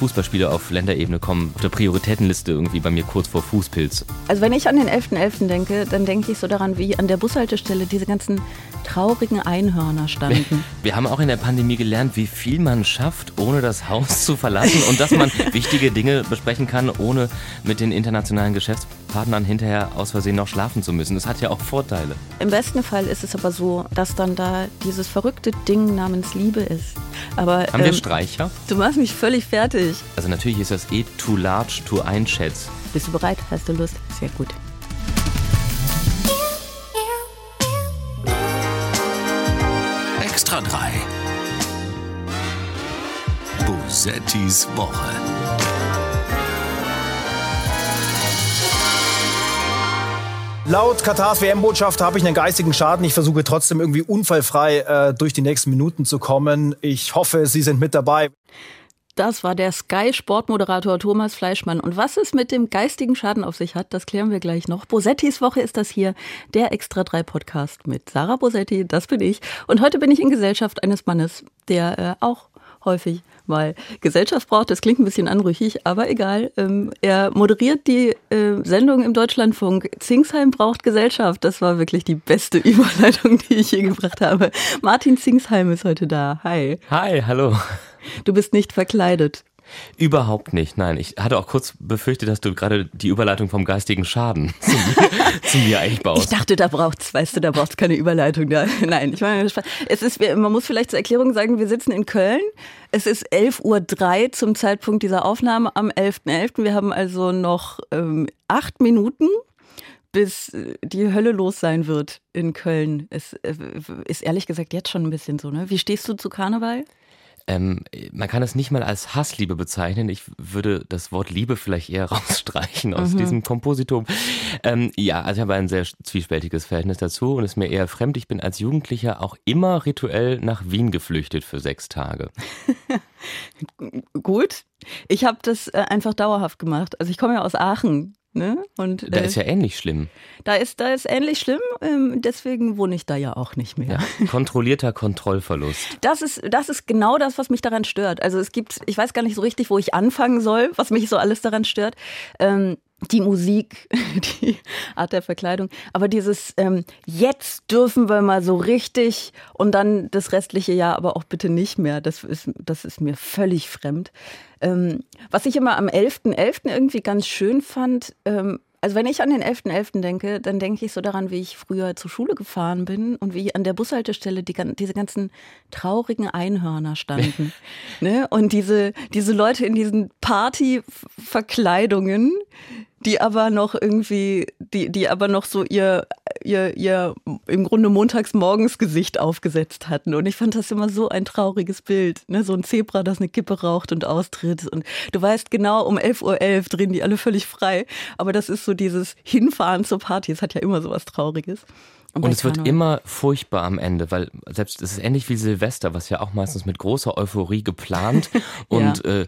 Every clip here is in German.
Fußballspiele auf Länderebene kommen auf der Prioritätenliste irgendwie bei mir kurz vor Fußpilz. Also wenn ich an den 11.11. .11. denke, dann denke ich so daran, wie an der Bushaltestelle diese ganzen traurigen Einhörner standen. Wir haben auch in der Pandemie gelernt, wie viel man schafft, ohne das Haus zu verlassen und dass man wichtige Dinge besprechen kann, ohne mit den internationalen Geschäftspartnern hinterher aus Versehen noch schlafen zu müssen. Das hat ja auch Vorteile. Im besten Fall ist es aber so, dass dann da dieses verrückte Ding namens Liebe ist. Aber, Haben ähm, wir Streicher? Du machst mich völlig fertig. Also natürlich ist das eh too large to einschätzen. Bist du bereit? Hast du Lust? Sehr gut. Extra 3. Bosettis Woche. Laut Katars WM-Botschafter habe ich einen geistigen Schaden. Ich versuche trotzdem irgendwie unfallfrei äh, durch die nächsten Minuten zu kommen. Ich hoffe, Sie sind mit dabei. Das war der Sky-Sportmoderator Thomas Fleischmann. Und was es mit dem geistigen Schaden auf sich hat, das klären wir gleich noch. Bosettis Woche ist das hier, der Extra 3 Podcast mit Sarah Bosetti, das bin ich. Und heute bin ich in Gesellschaft eines Mannes, der äh, auch häufig mal Gesellschaft braucht. Das klingt ein bisschen anrüchig, aber egal. Ähm, er moderiert die äh, Sendung im Deutschlandfunk. Zingsheim braucht Gesellschaft. Das war wirklich die beste Überleitung, die ich je gebracht habe. Martin Zingsheim ist heute da. Hi. Hi, hallo. Du bist nicht verkleidet. Überhaupt nicht, nein. Ich hatte auch kurz befürchtet, dass du gerade die Überleitung vom geistigen Schaden zu mir, zu mir eigentlich baust. Ich dachte, da braucht's, weißt du, da braucht's keine Überleitung. Da. Nein, ich meine, es ist, man muss vielleicht zur Erklärung sagen, wir sitzen in Köln. Es ist 11.03 Uhr zum Zeitpunkt dieser Aufnahme am 11.11. .11. Wir haben also noch ähm, acht Minuten bis die Hölle los sein wird in Köln. Es äh, ist ehrlich gesagt jetzt schon ein bisschen so, ne? Wie stehst du zu Karneval? Ähm, man kann es nicht mal als Hassliebe bezeichnen. Ich würde das Wort Liebe vielleicht eher rausstreichen aus mhm. diesem Kompositum. Ähm, ja, also ich habe ein sehr zwiespältiges Verhältnis dazu und es ist mir eher fremd. Ich bin als Jugendlicher auch immer rituell nach Wien geflüchtet für sechs Tage. Gut. Ich habe das äh, einfach dauerhaft gemacht. Also ich komme ja aus Aachen. Ne? Und, da äh, ist ja ähnlich schlimm. Da ist, da ist ähnlich schlimm, ähm, deswegen wohne ich da ja auch nicht mehr. Ja, kontrollierter Kontrollverlust. Das ist, das ist genau das, was mich daran stört. Also es gibt, ich weiß gar nicht so richtig, wo ich anfangen soll, was mich so alles daran stört. Ähm, die Musik, die Art der Verkleidung, aber dieses ähm, jetzt dürfen wir mal so richtig und dann das restliche Jahr aber auch bitte nicht mehr, das ist, das ist mir völlig fremd. Ähm, was ich immer am 11.11. .11. irgendwie ganz schön fand, ähm, also wenn ich an den 11.11. .11. denke, dann denke ich so daran, wie ich früher zur Schule gefahren bin und wie an der Bushaltestelle die, diese ganzen traurigen Einhörner standen. ne? Und diese, diese Leute in diesen Partyverkleidungen, die aber noch irgendwie, die, die aber noch so ihr, ihr, ihr im Grunde montags Gesicht aufgesetzt hatten. Und ich fand das immer so ein trauriges Bild. Ne? So ein Zebra, das eine Kippe raucht und austritt. Und du weißt genau, um 11.11 Uhr .11 drehen die alle völlig frei. Aber das ist so dieses Hinfahren zur Party. Es hat ja immer so was Trauriges. Und, und es wird immer furchtbar am Ende, weil selbst es ist ähnlich wie Silvester, was ja auch meistens mit großer Euphorie geplant und ja. äh,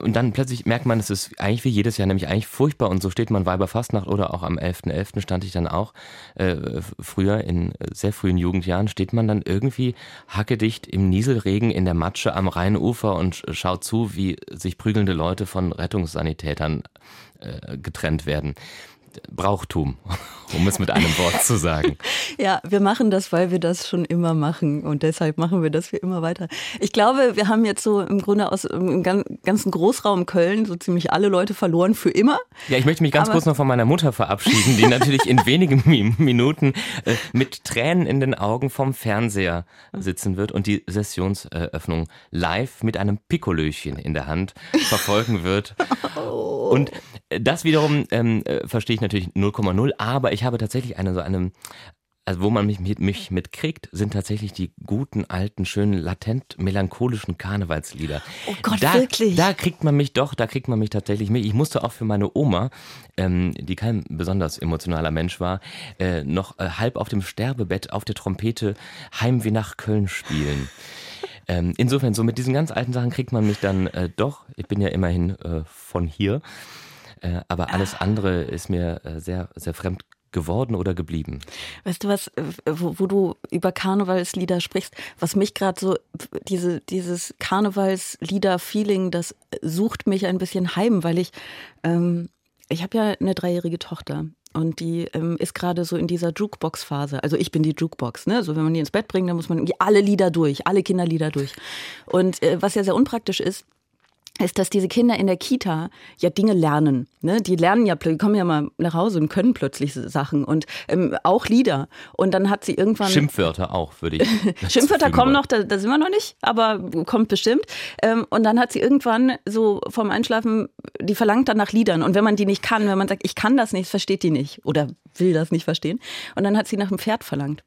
und dann plötzlich merkt man, es ist eigentlich wie jedes Jahr nämlich eigentlich furchtbar und so steht man Weiberfastnacht oder auch am 11.11. .11. stand ich dann auch äh, früher in sehr frühen Jugendjahren steht man dann irgendwie hackedicht im Nieselregen in der Matsche am Rheinufer und schaut zu, wie sich prügelnde Leute von Rettungssanitätern äh, getrennt werden. Brauchtum, um es mit einem Wort zu sagen. ja, wir machen das, weil wir das schon immer machen und deshalb machen wir das für immer weiter. Ich glaube, wir haben jetzt so im Grunde aus dem ganzen Großraum Köln so ziemlich alle Leute verloren für immer. Ja, ich möchte mich ganz Aber kurz noch von meiner Mutter verabschieden, die natürlich in wenigen Minuten äh, mit Tränen in den Augen vom Fernseher sitzen wird und die Sessionseröffnung live mit einem Pikolöchen in der Hand verfolgen wird. Oh. Und das wiederum ähm, äh, verstehe ich natürlich 0,0, aber ich habe tatsächlich eine so eine, also wo man mich, mit, mich mitkriegt, sind tatsächlich die guten, alten, schönen, latent melancholischen Karnevalslieder. Oh Gott, da, wirklich? Da kriegt man mich doch, da kriegt man mich tatsächlich mit. Ich musste auch für meine Oma, ähm, die kein besonders emotionaler Mensch war, äh, noch äh, halb auf dem Sterbebett auf der Trompete Heimweh nach Köln spielen. Ähm, insofern, so mit diesen ganz alten Sachen kriegt man mich dann äh, doch, ich bin ja immerhin äh, von hier, äh, aber alles andere ist mir äh, sehr, sehr fremd geworden oder geblieben? Weißt du was, wo, wo du über Karnevalslieder sprichst, was mich gerade so, diese, dieses Karnevalslieder-Feeling, das sucht mich ein bisschen heim, weil ich, ähm, ich habe ja eine dreijährige Tochter und die ähm, ist gerade so in dieser Jukebox-Phase. Also ich bin die Jukebox, ne? So wenn man die ins Bett bringt, dann muss man irgendwie alle Lieder durch, alle Kinderlieder durch. Und äh, was ja sehr unpraktisch ist, ist, dass diese Kinder in der Kita ja Dinge lernen. Ne? Die lernen ja, die kommen ja mal nach Hause und können plötzlich Sachen und ähm, auch Lieder. Und dann hat sie irgendwann. Schimpfwörter auch, würde ich. Schimpfwörter kommen noch, da, da, sind wir noch nicht, aber kommt bestimmt. Ähm, und dann hat sie irgendwann so vom Einschlafen, die verlangt dann nach Liedern. Und wenn man die nicht kann, wenn man sagt, ich kann das nicht, versteht die nicht oder will das nicht verstehen. Und dann hat sie nach einem Pferd verlangt.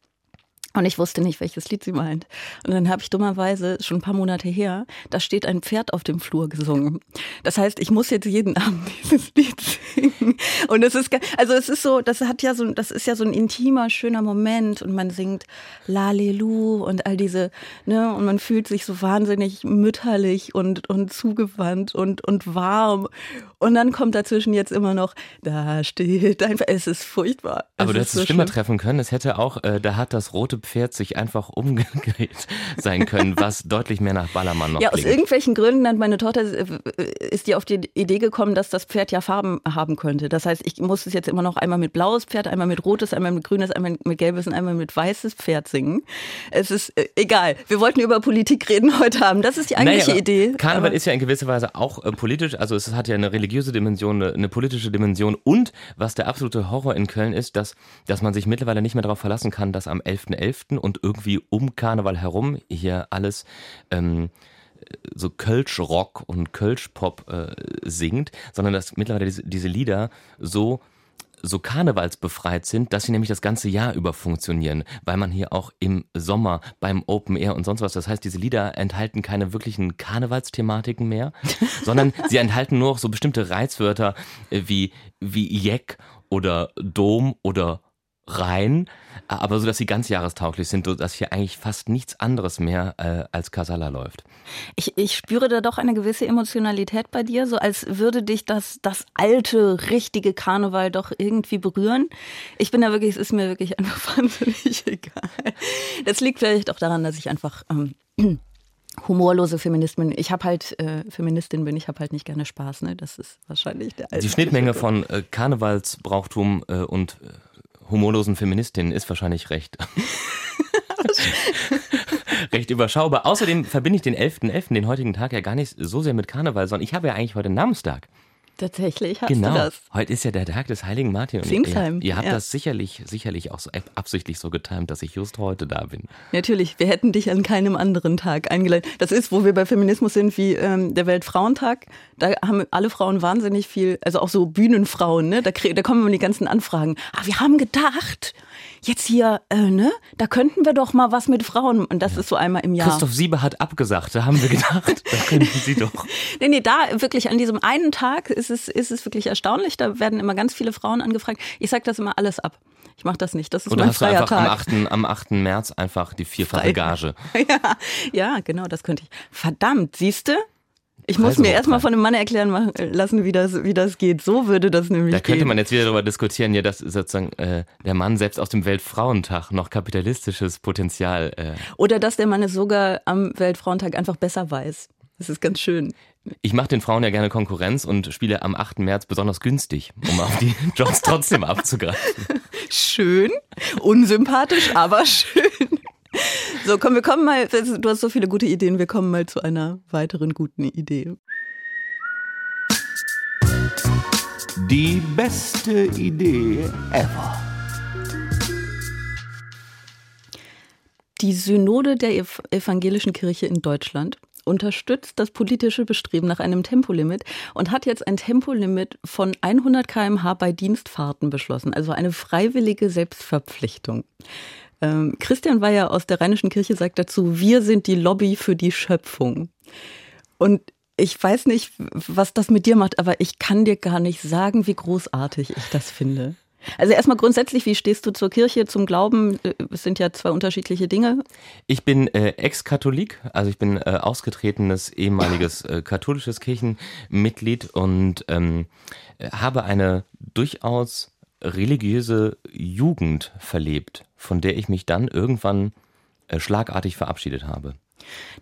Und ich wusste nicht, welches Lied sie meint. Und dann habe ich dummerweise, schon ein paar Monate her, da steht ein Pferd auf dem Flur gesungen. Das heißt, ich muss jetzt jeden Abend dieses Lied singen. Und es ist, also es ist so, das hat ja so, das ist ja so ein intimer, schöner Moment und man singt Lalelu und all diese, ne, und man fühlt sich so wahnsinnig mütterlich und, und zugewandt und, und warm. Und dann kommt dazwischen jetzt immer noch, da steht einfach, es ist furchtbar. Aber es du hättest so es schlimmer treffen können. Es hätte auch, äh, da hat das rote Pferd sich einfach umgedreht sein können, was deutlich mehr nach Ballermann noch Ja, klingt. aus irgendwelchen Gründen hat meine Tochter, äh, ist die auf die Idee gekommen, dass das Pferd ja Farben haben könnte. Das heißt, ich muss es jetzt immer noch einmal mit blaues Pferd, einmal mit rotes, einmal mit grünes, einmal mit gelbes und einmal mit weißes Pferd singen. Es ist äh, egal. Wir wollten über Politik reden heute Abend. Das ist die eigentliche naja, Idee. Karneval ist ja in gewisser Weise auch äh, politisch, also es hat ja eine religiöse Dimension, eine, eine, politische Dimension und was der absolute Horror in Köln ist, dass, dass man sich mittlerweile nicht mehr darauf verlassen kann, dass am 11.11. .11. und irgendwie um Karneval herum hier alles ähm, so Kölsch-Rock und Kölsch-Pop äh, singt, sondern dass mittlerweile diese, diese Lieder so so karnevalsbefreit sind, dass sie nämlich das ganze Jahr über funktionieren, weil man hier auch im Sommer beim Open Air und sonst was, das heißt, diese Lieder enthalten keine wirklichen Karnevalsthematiken mehr, sondern sie enthalten nur noch so bestimmte Reizwörter äh, wie, wie Jeck oder Dom oder Rhein, aber so, dass sie ganz jahrestauglich sind, dass hier eigentlich fast nichts anderes mehr äh, als Casala läuft. Ich, ich spüre da doch eine gewisse Emotionalität bei dir, so als würde dich das, das alte, richtige Karneval doch irgendwie berühren. Ich bin da wirklich, es ist mir wirklich einfach wahnsinnig egal. Das liegt vielleicht auch daran, dass ich einfach ähm, humorlose Feministin bin. Ich habe halt äh, Feministin bin, ich habe halt nicht gerne Spaß, ne? Das ist wahrscheinlich der Die Schnittmenge von äh, Karnevalsbrauchtum äh, und humorlosen Feministinnen ist wahrscheinlich recht. recht überschaubar. Außerdem verbinde ich den 11.11., .11., den heutigen Tag, ja gar nicht so sehr mit Karneval, sondern ich habe ja eigentlich heute Namenstag. Tatsächlich hast genau. du das. Heute ist ja der Tag des heiligen Martin. Pfingstheim. Ihr, ihr habt ja. das sicherlich, sicherlich auch so absichtlich so getimt, dass ich just heute da bin. Natürlich, wir hätten dich an keinem anderen Tag eingeladen. Das ist, wo wir bei Feminismus sind, wie ähm, der Weltfrauentag. Da haben alle Frauen wahnsinnig viel, also auch so Bühnenfrauen, ne? Da, da kommen immer die ganzen Anfragen. Ah, wir haben gedacht, jetzt hier, äh, ne, da könnten wir doch mal was mit Frauen. Und das ja. ist so einmal im Jahr. Christoph Siebe hat abgesagt, da haben wir gedacht, da könnten Sie doch. nee, nee, da wirklich an diesem einen Tag ist es, ist es wirklich erstaunlich. Da werden immer ganz viele Frauen angefragt. Ich sag das immer alles ab. Ich mache das nicht. Das ist Oder mein hast freier du einfach Tag. Am 8., am 8. März einfach die vierfache Frei. Gage. Ja, ja, genau, das könnte ich. Verdammt, siehst du? Ich muss mir erstmal von einem Mann erklären lassen, wie das, wie das geht. So würde das nämlich Da könnte gehen. man jetzt wieder darüber diskutieren, ja, dass sozusagen äh, der Mann selbst aus dem Weltfrauentag noch kapitalistisches Potenzial. Äh, Oder dass der Mann es sogar am Weltfrauentag einfach besser weiß. Das ist ganz schön. Ich mache den Frauen ja gerne Konkurrenz und spiele am 8. März besonders günstig, um auf die Jobs trotzdem abzugreifen. Schön, unsympathisch, aber schön. So, komm, wir kommen mal, du hast so viele gute Ideen, wir kommen mal zu einer weiteren guten Idee. Die beste Idee ever. Die Synode der Ev evangelischen Kirche in Deutschland unterstützt das politische Bestreben nach einem Tempolimit und hat jetzt ein Tempolimit von 100 km/h bei Dienstfahrten beschlossen, also eine freiwillige Selbstverpflichtung. Ähm, Christian Weyer aus der Rheinischen Kirche sagt dazu, wir sind die Lobby für die Schöpfung. Und ich weiß nicht, was das mit dir macht, aber ich kann dir gar nicht sagen, wie großartig ich das finde. Also erstmal grundsätzlich, wie stehst du zur Kirche, zum Glauben? Es sind ja zwei unterschiedliche Dinge. Ich bin äh, Ex-Katholik, also ich bin äh, ausgetretenes ehemaliges äh, katholisches Kirchenmitglied und ähm, habe eine durchaus religiöse Jugend verlebt, von der ich mich dann irgendwann äh, schlagartig verabschiedet habe.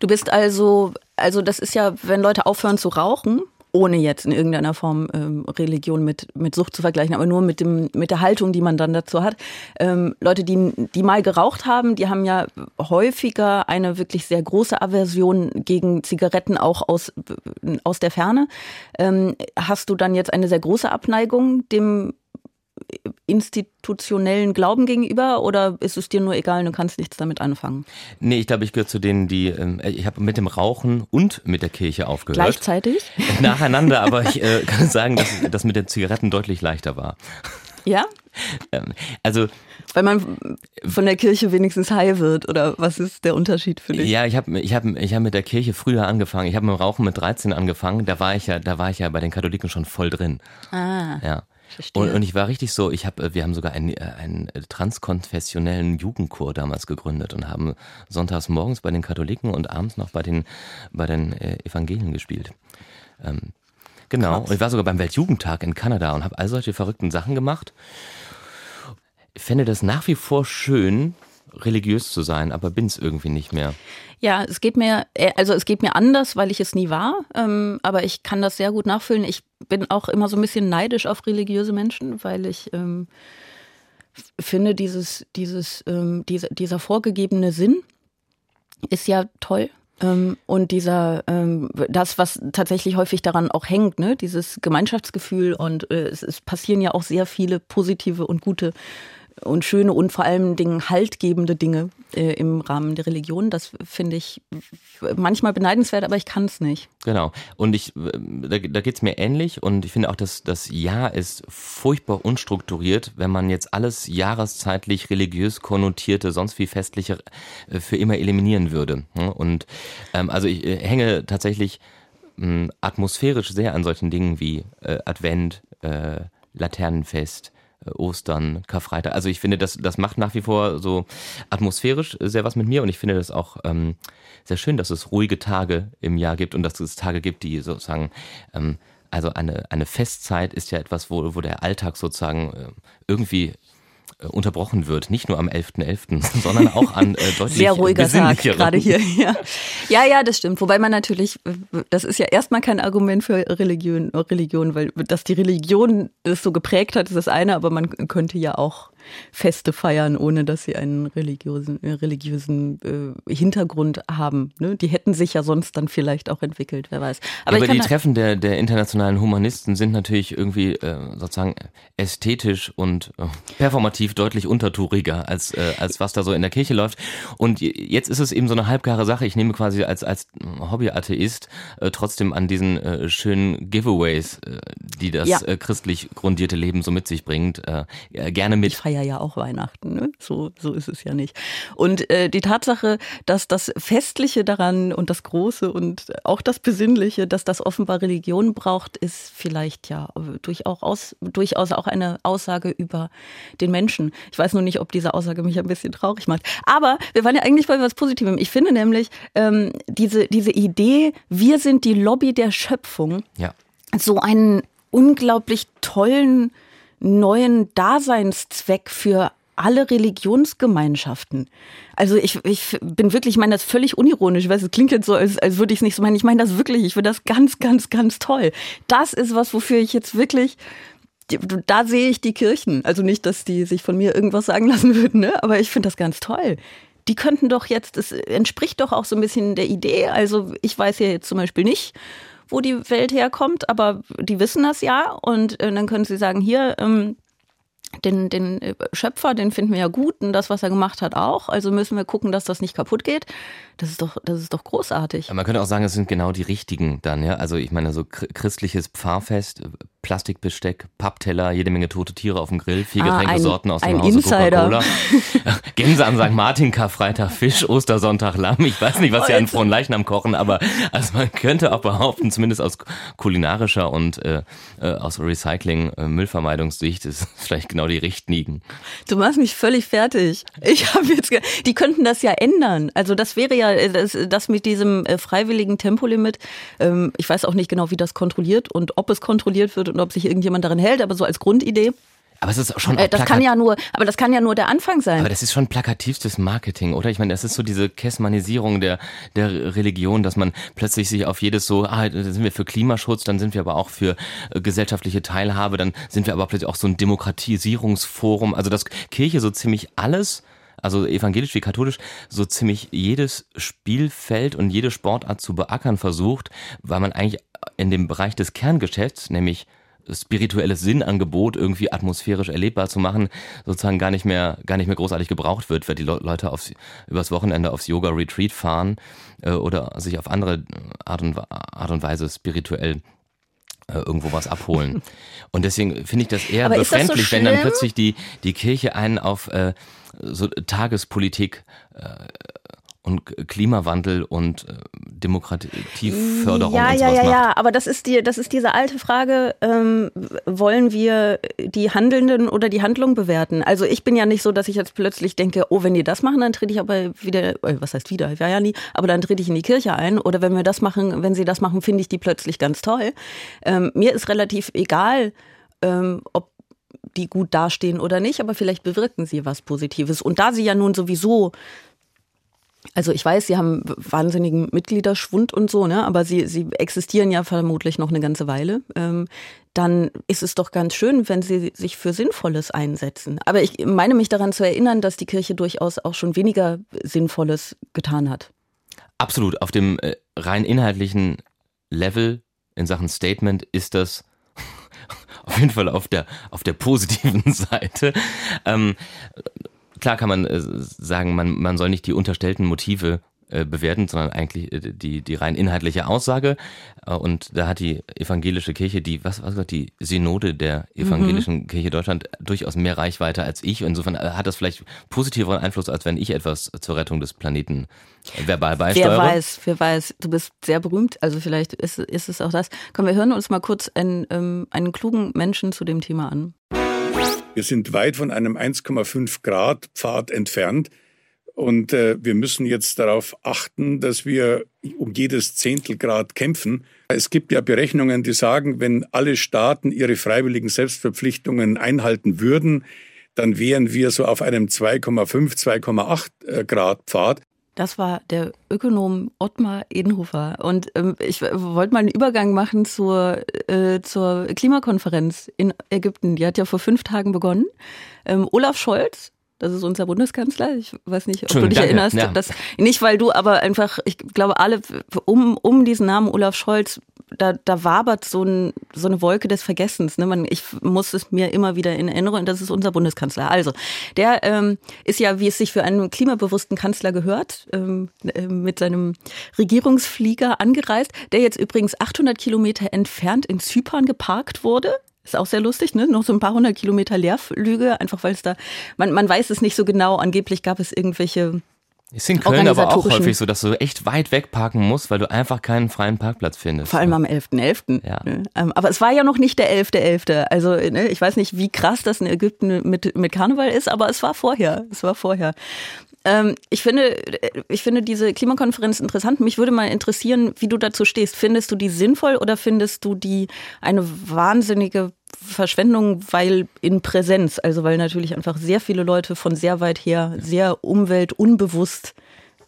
Du bist also, also das ist ja, wenn Leute aufhören zu rauchen, ohne jetzt in irgendeiner Form ähm, Religion mit, mit Sucht zu vergleichen, aber nur mit, dem, mit der Haltung, die man dann dazu hat. Ähm, Leute, die, die mal geraucht haben, die haben ja häufiger eine wirklich sehr große Aversion gegen Zigaretten auch aus, aus der Ferne. Ähm, hast du dann jetzt eine sehr große Abneigung dem institutionellen Glauben gegenüber oder ist es dir nur egal, du kannst nichts damit anfangen? Nee, ich glaube, ich gehöre zu denen, die, ähm, ich habe mit dem Rauchen und mit der Kirche aufgehört. Gleichzeitig? Nacheinander, aber ich äh, kann sagen, dass das mit den Zigaretten deutlich leichter war. Ja? Ähm, also weil man von der Kirche wenigstens high wird oder was ist der Unterschied für dich? Ja, ich habe ich hab, ich hab mit der Kirche früher angefangen. Ich habe mit dem Rauchen mit 13 angefangen. Da war ich ja, da war ich ja bei den Katholiken schon voll drin. Ah. Ja. Und, und, ich war richtig so, ich habe, wir haben sogar einen, äh, einen transkonfessionellen Jugendchor damals gegründet und haben sonntags morgens bei den Katholiken und abends noch bei den, bei den äh, Evangelien gespielt. Ähm, genau. Krass. Und ich war sogar beim Weltjugendtag in Kanada und habe all solche verrückten Sachen gemacht. Ich fände das nach wie vor schön, religiös zu sein, aber bin es irgendwie nicht mehr. Ja, es geht mir, äh, also es geht mir anders, weil ich es nie war, ähm, aber ich kann das sehr gut nachfühlen. Ich bin auch immer so ein bisschen neidisch auf religiöse Menschen, weil ich ähm, finde, dieses, dieses, ähm, dieser, dieser vorgegebene Sinn ist ja toll. Ähm, und dieser, ähm, das, was tatsächlich häufig daran auch hängt, ne, dieses Gemeinschaftsgefühl und äh, es, es passieren ja auch sehr viele positive und gute und schöne und vor allen Dingen haltgebende Dinge äh, im Rahmen der Religion. Das finde ich manchmal beneidenswert, aber ich kann es nicht. Genau. Und ich, äh, da, da geht es mir ähnlich und ich finde auch, dass das Jahr ist furchtbar unstrukturiert, wenn man jetzt alles jahreszeitlich religiös konnotierte, sonst wie festliche äh, für immer eliminieren würde. Und ähm, also ich äh, hänge tatsächlich mh, atmosphärisch sehr an solchen Dingen wie äh, Advent, äh, Laternenfest, Ostern, Karfreitag. Also ich finde, das, das macht nach wie vor so atmosphärisch sehr was mit mir und ich finde das auch ähm, sehr schön, dass es ruhige Tage im Jahr gibt und dass es Tage gibt, die sozusagen ähm, also eine, eine Festzeit ist ja etwas, wo, wo der Alltag sozusagen äh, irgendwie äh, unterbrochen wird, nicht nur am 11.11., .11., sondern auch an äh, deutlich Sehr ruhiger Tag, gerade hier. Ja. ja, ja, das stimmt. Wobei man natürlich, das ist ja erstmal kein Argument für Religion, Religion, weil dass die Religion das so geprägt hat, ist das eine, aber man könnte ja auch Feste feiern, ohne dass sie einen religiösen, äh, religiösen äh, Hintergrund haben. Ne? Die hätten sich ja sonst dann vielleicht auch entwickelt, wer weiß. Aber, ja, aber die Treffen der, der internationalen Humanisten sind natürlich irgendwie äh, sozusagen ästhetisch und äh, performativ deutlich untertouriger, als, äh, als was da so in der Kirche läuft. Und jetzt ist es eben so eine halbgare Sache. Ich nehme quasi als, als Hobbyatheist äh, trotzdem an diesen schönen Giveaways, die das ja. christlich grundierte Leben so mit sich bringt, gerne mit. Ich feiere ja auch Weihnachten, ne? so, so ist es ja nicht. Und äh, die Tatsache, dass das Festliche daran und das Große und auch das Besinnliche, dass das offenbar Religion braucht, ist vielleicht ja durchaus, durchaus auch eine Aussage über den Menschen. Ich weiß nur nicht, ob diese Aussage mich ein bisschen traurig macht. Aber wir waren ja eigentlich bei was Positivem. Ich finde nämlich ähm, diese, diese Idee, wir sind die Lobby der Schöpfung, ja. so einen unglaublich tollen neuen Daseinszweck für alle Religionsgemeinschaften. Also ich, ich bin wirklich, ich meine das völlig unironisch. Weiß, es klingt jetzt so, als, als würde ich es nicht so meinen. Ich meine das wirklich. Ich finde das ganz, ganz, ganz toll. Das ist was, wofür ich jetzt wirklich da sehe ich die Kirchen. Also nicht, dass die sich von mir irgendwas sagen lassen würden, ne? aber ich finde das ganz toll. Die könnten doch jetzt, es entspricht doch auch so ein bisschen der Idee. Also ich weiß ja jetzt zum Beispiel nicht, wo die Welt herkommt, aber die wissen das ja und äh, dann können sie sagen, hier, ähm, den, den äh, Schöpfer, den finden wir ja gut und das, was er gemacht hat, auch. Also müssen wir gucken, dass das nicht kaputt geht. Das ist doch, das ist doch großartig. Man könnte auch sagen, es sind genau die richtigen dann, ja. Also ich meine, so christliches Pfarrfest, Plastikbesteck, Pappteller, jede Menge tote Tiere auf dem Grill, vier ah, Getränkesorten aus dem Hause Coca-Cola. Gänse an St. Martin, Karfreitag, Fisch, Ostersonntag, Lamm. Ich weiß nicht, was sie an frohen Leichnam kochen, aber also man könnte auch behaupten, zumindest aus kulinarischer und äh, äh aus Recycling, äh, Müllvermeidungssicht, ist vielleicht genau die Richtliegen. Du machst mich völlig fertig. Ich habe jetzt, die könnten das ja ändern. Also das wäre ja äh, das, das mit diesem äh, freiwilligen Tempolimit. Ähm, ich weiß auch nicht genau, wie das kontrolliert und ob es kontrolliert wird und ob sich irgendjemand darin hält, aber so als Grundidee Aber es ist schon äh, das kann ja nur, aber das kann ja nur der Anfang sein. Aber das ist schon plakativstes Marketing, oder? Ich meine, das ist so diese Kessmanisierung der der Religion, dass man plötzlich sich auf jedes so, ah, da sind wir für Klimaschutz, dann sind wir aber auch für äh, gesellschaftliche Teilhabe, dann sind wir aber plötzlich auch so ein Demokratisierungsforum. Also dass Kirche so ziemlich alles also evangelisch wie katholisch, so ziemlich jedes Spielfeld und jede Sportart zu beackern versucht, weil man eigentlich in dem Bereich des Kerngeschäfts, nämlich spirituelles Sinnangebot irgendwie atmosphärisch erlebbar zu machen, sozusagen gar nicht mehr, gar nicht mehr großartig gebraucht wird, weil die Leute aufs, übers Wochenende aufs Yoga-Retreat fahren äh, oder sich auf andere Art und, Art und Weise spirituell äh, irgendwo was abholen. Und deswegen finde ich das eher Aber ist das so befremdlich, wenn dann plötzlich die, die Kirche einen auf äh, so Tagespolitik äh, und Klimawandel und äh, Demokratieförderung ja, und ja, sowas ja, ja, aber das ist die, das ist diese alte Frage, ähm, wollen wir die Handelnden oder die Handlung bewerten? Also ich bin ja nicht so, dass ich jetzt plötzlich denke, oh, wenn die das machen, dann trete ich aber wieder, äh, was heißt wieder, ich war ja nie, aber dann trete ich in die Kirche ein oder wenn wir das machen, wenn sie das machen, finde ich die plötzlich ganz toll. Ähm, mir ist relativ egal, ähm, ob die gut dastehen oder nicht, aber vielleicht bewirken sie was Positives. Und da sie ja nun sowieso also ich weiß, sie haben wahnsinnigen Mitgliederschwund und so, ne? aber sie, sie existieren ja vermutlich noch eine ganze Weile. Ähm, dann ist es doch ganz schön, wenn sie sich für Sinnvolles einsetzen. Aber ich meine mich daran zu erinnern, dass die Kirche durchaus auch schon weniger Sinnvolles getan hat. Absolut. Auf dem äh, rein inhaltlichen Level in Sachen Statement ist das auf jeden Fall auf der, auf der positiven Seite. Ähm, klar kann man äh, sagen, man, man soll nicht die unterstellten Motive äh, bewerten, sondern eigentlich äh, die, die rein inhaltliche Aussage. Äh, Und da hat die evangelische Kirche, die, was was gesagt, die Synode der evangelischen Kirche Deutschland durchaus mehr Reichweite als ich. Insofern äh, hat das vielleicht positiveren Einfluss, als wenn ich etwas zur Rettung des Planeten äh, verbal beisteuere. Wer weiß, wer weiß, du bist sehr berühmt, also vielleicht ist, ist es auch das. Komm, wir hören uns mal kurz einen, ähm, einen klugen Menschen zu dem Thema an. Wir sind weit von einem 1,5 Grad Pfad entfernt. Und äh, wir müssen jetzt darauf achten, dass wir um jedes Zehntelgrad kämpfen. Es gibt ja Berechnungen, die sagen, wenn alle Staaten ihre freiwilligen Selbstverpflichtungen einhalten würden, dann wären wir so auf einem 2,5, 2,8 äh, Grad Pfad. Das war der Ökonom Ottmar Edenhofer. Und ähm, ich w- wollte mal einen Übergang machen zur, äh, zur Klimakonferenz in Ägypten. Die hat ja vor fünf Tagen begonnen. Ähm, Olaf Scholz, das ist unser Bundeskanzler. Ich weiß nicht, ob du dich Entschuldigung, erinnerst. danke, ja. Dass, nicht, weil du, aber einfach, ich glaube, alle um, um diesen Namen Olaf Scholz, da, da wabert so, ein, so eine Wolke des Vergessens. Ne? Man, ich muss es mir immer wieder in Erinnerung, das ist unser Bundeskanzler. Also, der ähm, ist ja, wie es sich für einen klimabewussten Kanzler gehört, ähm, äh, mit seinem Regierungsflieger angereist, der jetzt übrigens 800 Kilometer entfernt in Zypern geparkt wurde. Ist auch sehr lustig, ne? Noch so ein paar hundert Kilometer Leerflüge, einfach weil es da, man, man weiß es nicht so genau. Angeblich gab es irgendwelche Ist in Köln aber auch häufig so, dass du echt weit weg parken musst, weil du einfach keinen freien Parkplatz findest. Vor allem am 11.11. Ja. Ne? Ähm, Aber es war ja noch nicht der 11.11. Also ne, ich weiß nicht, wie krass das in Ägypten mit, mit Karneval ist, aber es war vorher. Es war vorher. Ähm, Ich finde, ich finde diese Klimakonferenz interessant. Mich würde mal interessieren, wie du dazu stehst. Findest du die sinnvoll oder findest du die eine wahnsinnige Verschwendung, weil in Präsenz, also weil natürlich einfach sehr viele Leute von sehr weit her sehr umweltunbewusst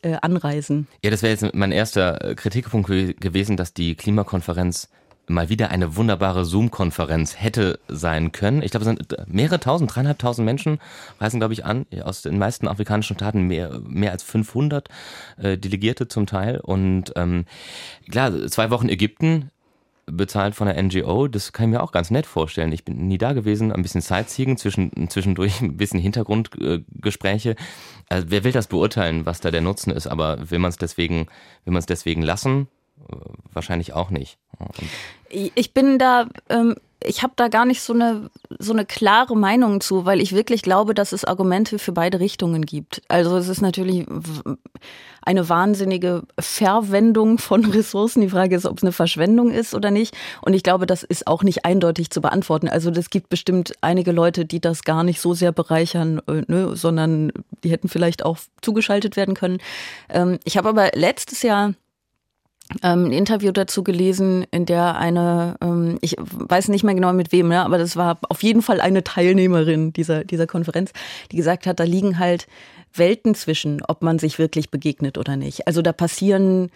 äh, anreisen. Ja, das wäre jetzt mein erster äh, Kritikpunkt gew- gewesen, dass die Klimakonferenz mal wieder eine wunderbare Zoom-Konferenz hätte sein können. Ich glaube, es sind äh, mehrere tausend, dreieinhalbtausend Menschen reisen, glaube ich, an, aus den meisten afrikanischen Staaten, mehr, mehr als 500 äh, Delegierte zum Teil. Und ähm, klar, zwei Wochen Ägypten, bezahlt von der NGO, das kann ich mir auch ganz nett vorstellen. Ich bin nie da gewesen, ein bisschen Sightseeing, zwischen, zwischendurch ein bisschen Hintergrundgespräche. Also wer will das beurteilen, was da der Nutzen ist, aber will man es deswegen, will man es deswegen lassen? Äh, Wahrscheinlich auch nicht. Und Ich bin da, ähm, ich habe da gar nicht so eine so eine klare Meinung zu, weil ich wirklich glaube, dass es Argumente für beide Richtungen gibt. Also es ist natürlich eine wahnsinnige Verwendung von Ressourcen. Die Frage ist, ob es eine Verschwendung ist oder nicht. Und ich glaube, das ist auch nicht eindeutig zu beantworten. Also es gibt bestimmt einige Leute, die das gar nicht so sehr bereichern, äh, ne, sondern die hätten vielleicht auch zugeschaltet werden können. Ähm, ich habe aber letztes Jahr ähm, ein Interview dazu gelesen, in der eine, ähm, ich weiß nicht mehr genau mit wem, ne, aber das war auf jeden Fall eine Teilnehmerin dieser, dieser Konferenz, die gesagt hat, da liegen halt Welten zwischen, ob man sich wirklich begegnet oder nicht. Also da passieren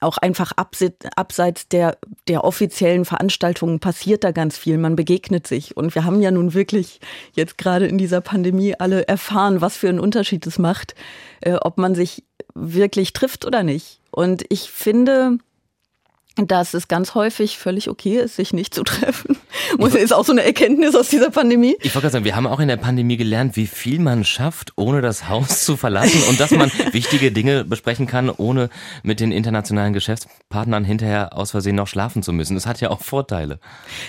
auch einfach abseits der, der offiziellen Veranstaltungen passiert da ganz viel. Man begegnet sich. Und wir haben ja nun wirklich jetzt gerade in dieser Pandemie alle erfahren, was für einen Unterschied es macht, äh, ob man sich wirklich trifft oder nicht. Und ich finde, dass es ganz häufig völlig okay ist, sich nicht zu treffen. Muss, ist auch so eine Erkenntnis aus dieser Pandemie. Ich wollte gerade sagen, wir haben auch in der Pandemie gelernt, wie viel man schafft, ohne das Haus zu verlassen und dass man wichtige Dinge besprechen kann, ohne mit den internationalen Geschäftspartnern hinterher aus Versehen noch schlafen zu müssen. Das hat ja auch Vorteile.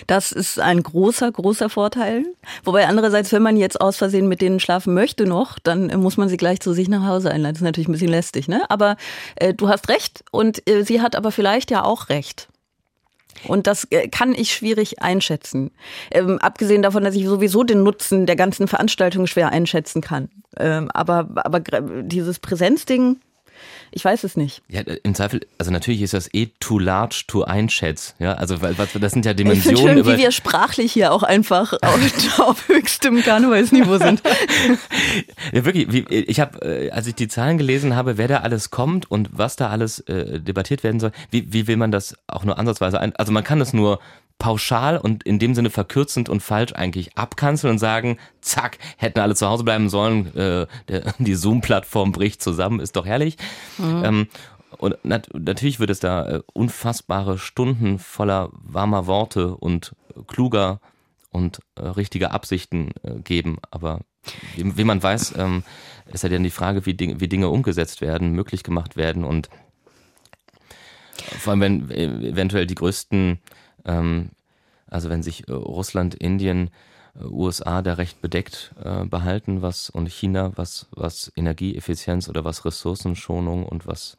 Das ist ein großer, großer Vorteil. Wobei andererseits, wenn man jetzt aus Versehen mit denen schlafen möchte noch, dann muss man sie gleich zu sich nach Hause einladen. Das ist natürlich ein bisschen lästig, ne? Aber äh, du hast recht und äh, sie hat aber vielleicht ja auch recht recht. Und das äh, kann ich schwierig einschätzen. Ähm, abgesehen davon, dass ich sowieso den Nutzen der ganzen Veranstaltung schwer einschätzen kann. Ähm, aber, aber dieses Präsenzding, ich weiß es nicht. Ja, im Zweifel, also natürlich ist das eh too large to einschätz. Ja, also weil, das sind ja Dimensionen. Ich schön, wie wir sprachlich hier auch einfach auf, auf höchstem Karnevalsniveau sind. ja, wirklich. Wie, ich habe, äh, als ich die Zahlen gelesen habe, wer da alles kommt und was da alles äh, debattiert werden soll, wie, wie will man das auch nur ansatzweise ein? Also man kann das nur pauschal und in dem Sinne verkürzend und falsch eigentlich abkanzeln und sagen, zack, hätten alle zu Hause bleiben sollen, äh, der, die Zoom-Plattform bricht zusammen, ist doch herrlich. Mhm. Ähm, und nat natürlich wird es da äh, unfassbare Stunden voller warmer Worte und kluger und äh, richtiger Absichten äh, geben, aber wie, wie man weiß, ähm, ist ja dann die Frage, wie, Ding, wie Dinge umgesetzt werden, möglich gemacht werden und vor allem, wenn äh, eventuell die größten ähm, also wenn sich äh, Russland, Indien, äh, USA da recht bedeckt äh, behalten, was und China, was, was Energieeffizienz oder was Ressourcenschonung und was,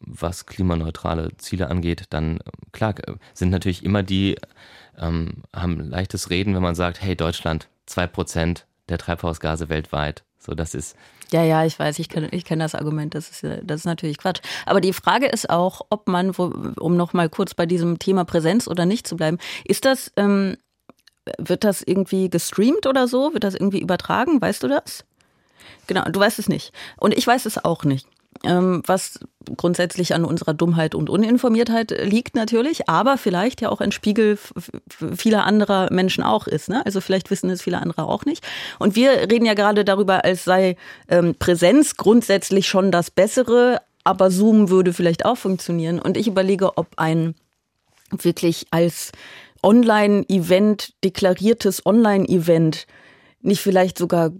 was klimaneutrale Ziele angeht, dann klar sind natürlich immer die, ähm, haben leichtes Reden, wenn man sagt, hey Deutschland, zwei Prozent der Treibhausgase weltweit. So, das ist ja, ja, ich weiß, ich kenne ich kenn das Argument, das ist, das ist natürlich Quatsch. Aber die Frage ist auch, ob man, um noch mal kurz bei diesem Thema Präsenz oder nicht zu bleiben, ist das, ähm, wird das irgendwie gestreamt oder so? Wird das irgendwie übertragen? Weißt du das? Genau, du weißt es nicht. Und ich weiß es auch nicht was grundsätzlich an unserer Dummheit und Uninformiertheit liegt natürlich, aber vielleicht ja auch ein Spiegel vieler anderer Menschen auch ist. Ne? Also vielleicht wissen es viele andere auch nicht. Und wir reden ja gerade darüber, als sei ähm, Präsenz grundsätzlich schon das Bessere, aber Zoom würde vielleicht auch funktionieren. Und ich überlege, ob ein wirklich als Online-Event deklariertes Online-Event nicht vielleicht sogar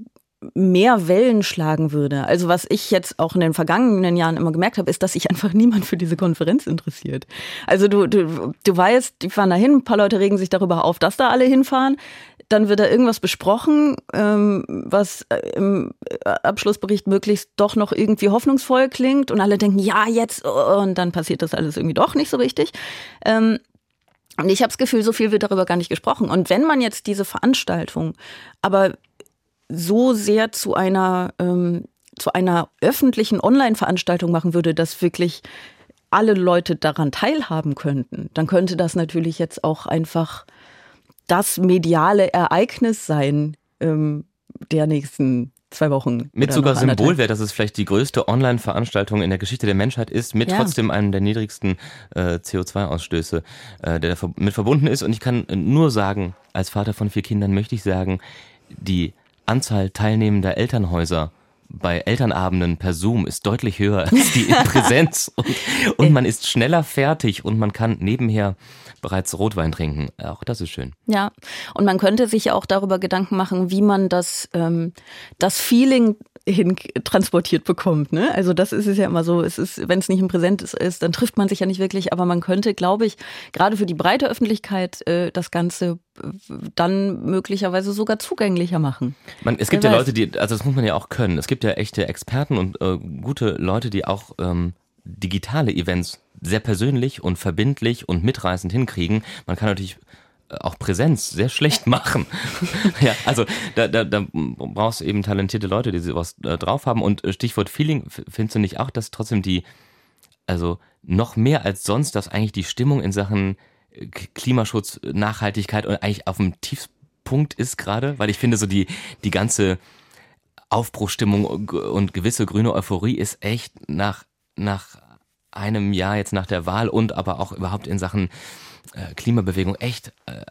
mehr Wellen schlagen würde. Also was ich jetzt auch in den vergangenen Jahren immer gemerkt habe, ist, dass sich einfach niemand für diese Konferenz interessiert. Also du, du, du weißt, die fahren da hin, ein paar Leute regen sich darüber auf, dass da alle hinfahren. Dann wird da irgendwas besprochen, ähm, was im Abschlussbericht möglichst doch noch irgendwie hoffnungsvoll klingt und alle denken, ja, jetzt, oh, und dann passiert das alles irgendwie doch nicht so richtig. Ähm, und ich habe das Gefühl, so viel wird darüber gar nicht gesprochen. Und wenn man jetzt diese Veranstaltung aber so sehr zu einer, ähm, zu einer öffentlichen Online-Veranstaltung machen würde, dass wirklich alle Leute daran teilhaben könnten, dann könnte das natürlich jetzt auch einfach das mediale Ereignis sein ähm, der nächsten zwei Wochen. Mit sogar Symbolwert, dass es vielleicht die größte Online-Veranstaltung in der Geschichte der Menschheit ist, mit ja. trotzdem einem der niedrigsten äh, CO2-Ausstöße, äh, der damit verbunden ist. Und ich kann nur sagen, als Vater von vier Kindern möchte ich sagen, die Anzahl teilnehmender Elternhäuser bei Elternabenden per Zoom ist deutlich höher als die in Präsenz und, und man ist schneller fertig und man kann nebenher bereits Rotwein trinken. Auch das ist schön. Ja, und man könnte sich auch darüber Gedanken machen, wie man das, ähm, das Feeling hin transportiert bekommt. Ne? Also das ist es ja immer so, es ist, wenn es nicht im Präsent ist, dann trifft man sich ja nicht wirklich, aber man könnte, glaube ich, gerade für die breite Öffentlichkeit äh, das Ganze äh, dann möglicherweise sogar zugänglicher machen. Man, es gibt Wer ja weiß. Leute, die, also das muss man ja auch können. Es gibt ja echte Experten und äh, gute Leute, die auch ähm, digitale Events sehr persönlich und verbindlich und mitreißend hinkriegen. Man kann natürlich auch Präsenz sehr schlecht machen. ja, also da, da, da brauchst du eben talentierte Leute, die sowas äh, drauf haben. Und äh, Stichwort Feeling, findest du nicht auch, dass trotzdem die, also noch mehr als sonst, dass eigentlich die Stimmung in Sachen äh, Klimaschutz, Nachhaltigkeit und eigentlich auf dem Tiefpunkt ist gerade, weil ich finde, so die, die ganze Aufbruchstimmung und gewisse grüne Euphorie ist echt nach, nach einem Jahr jetzt nach der Wahl und aber auch überhaupt in Sachen Klimabewegung echt äh,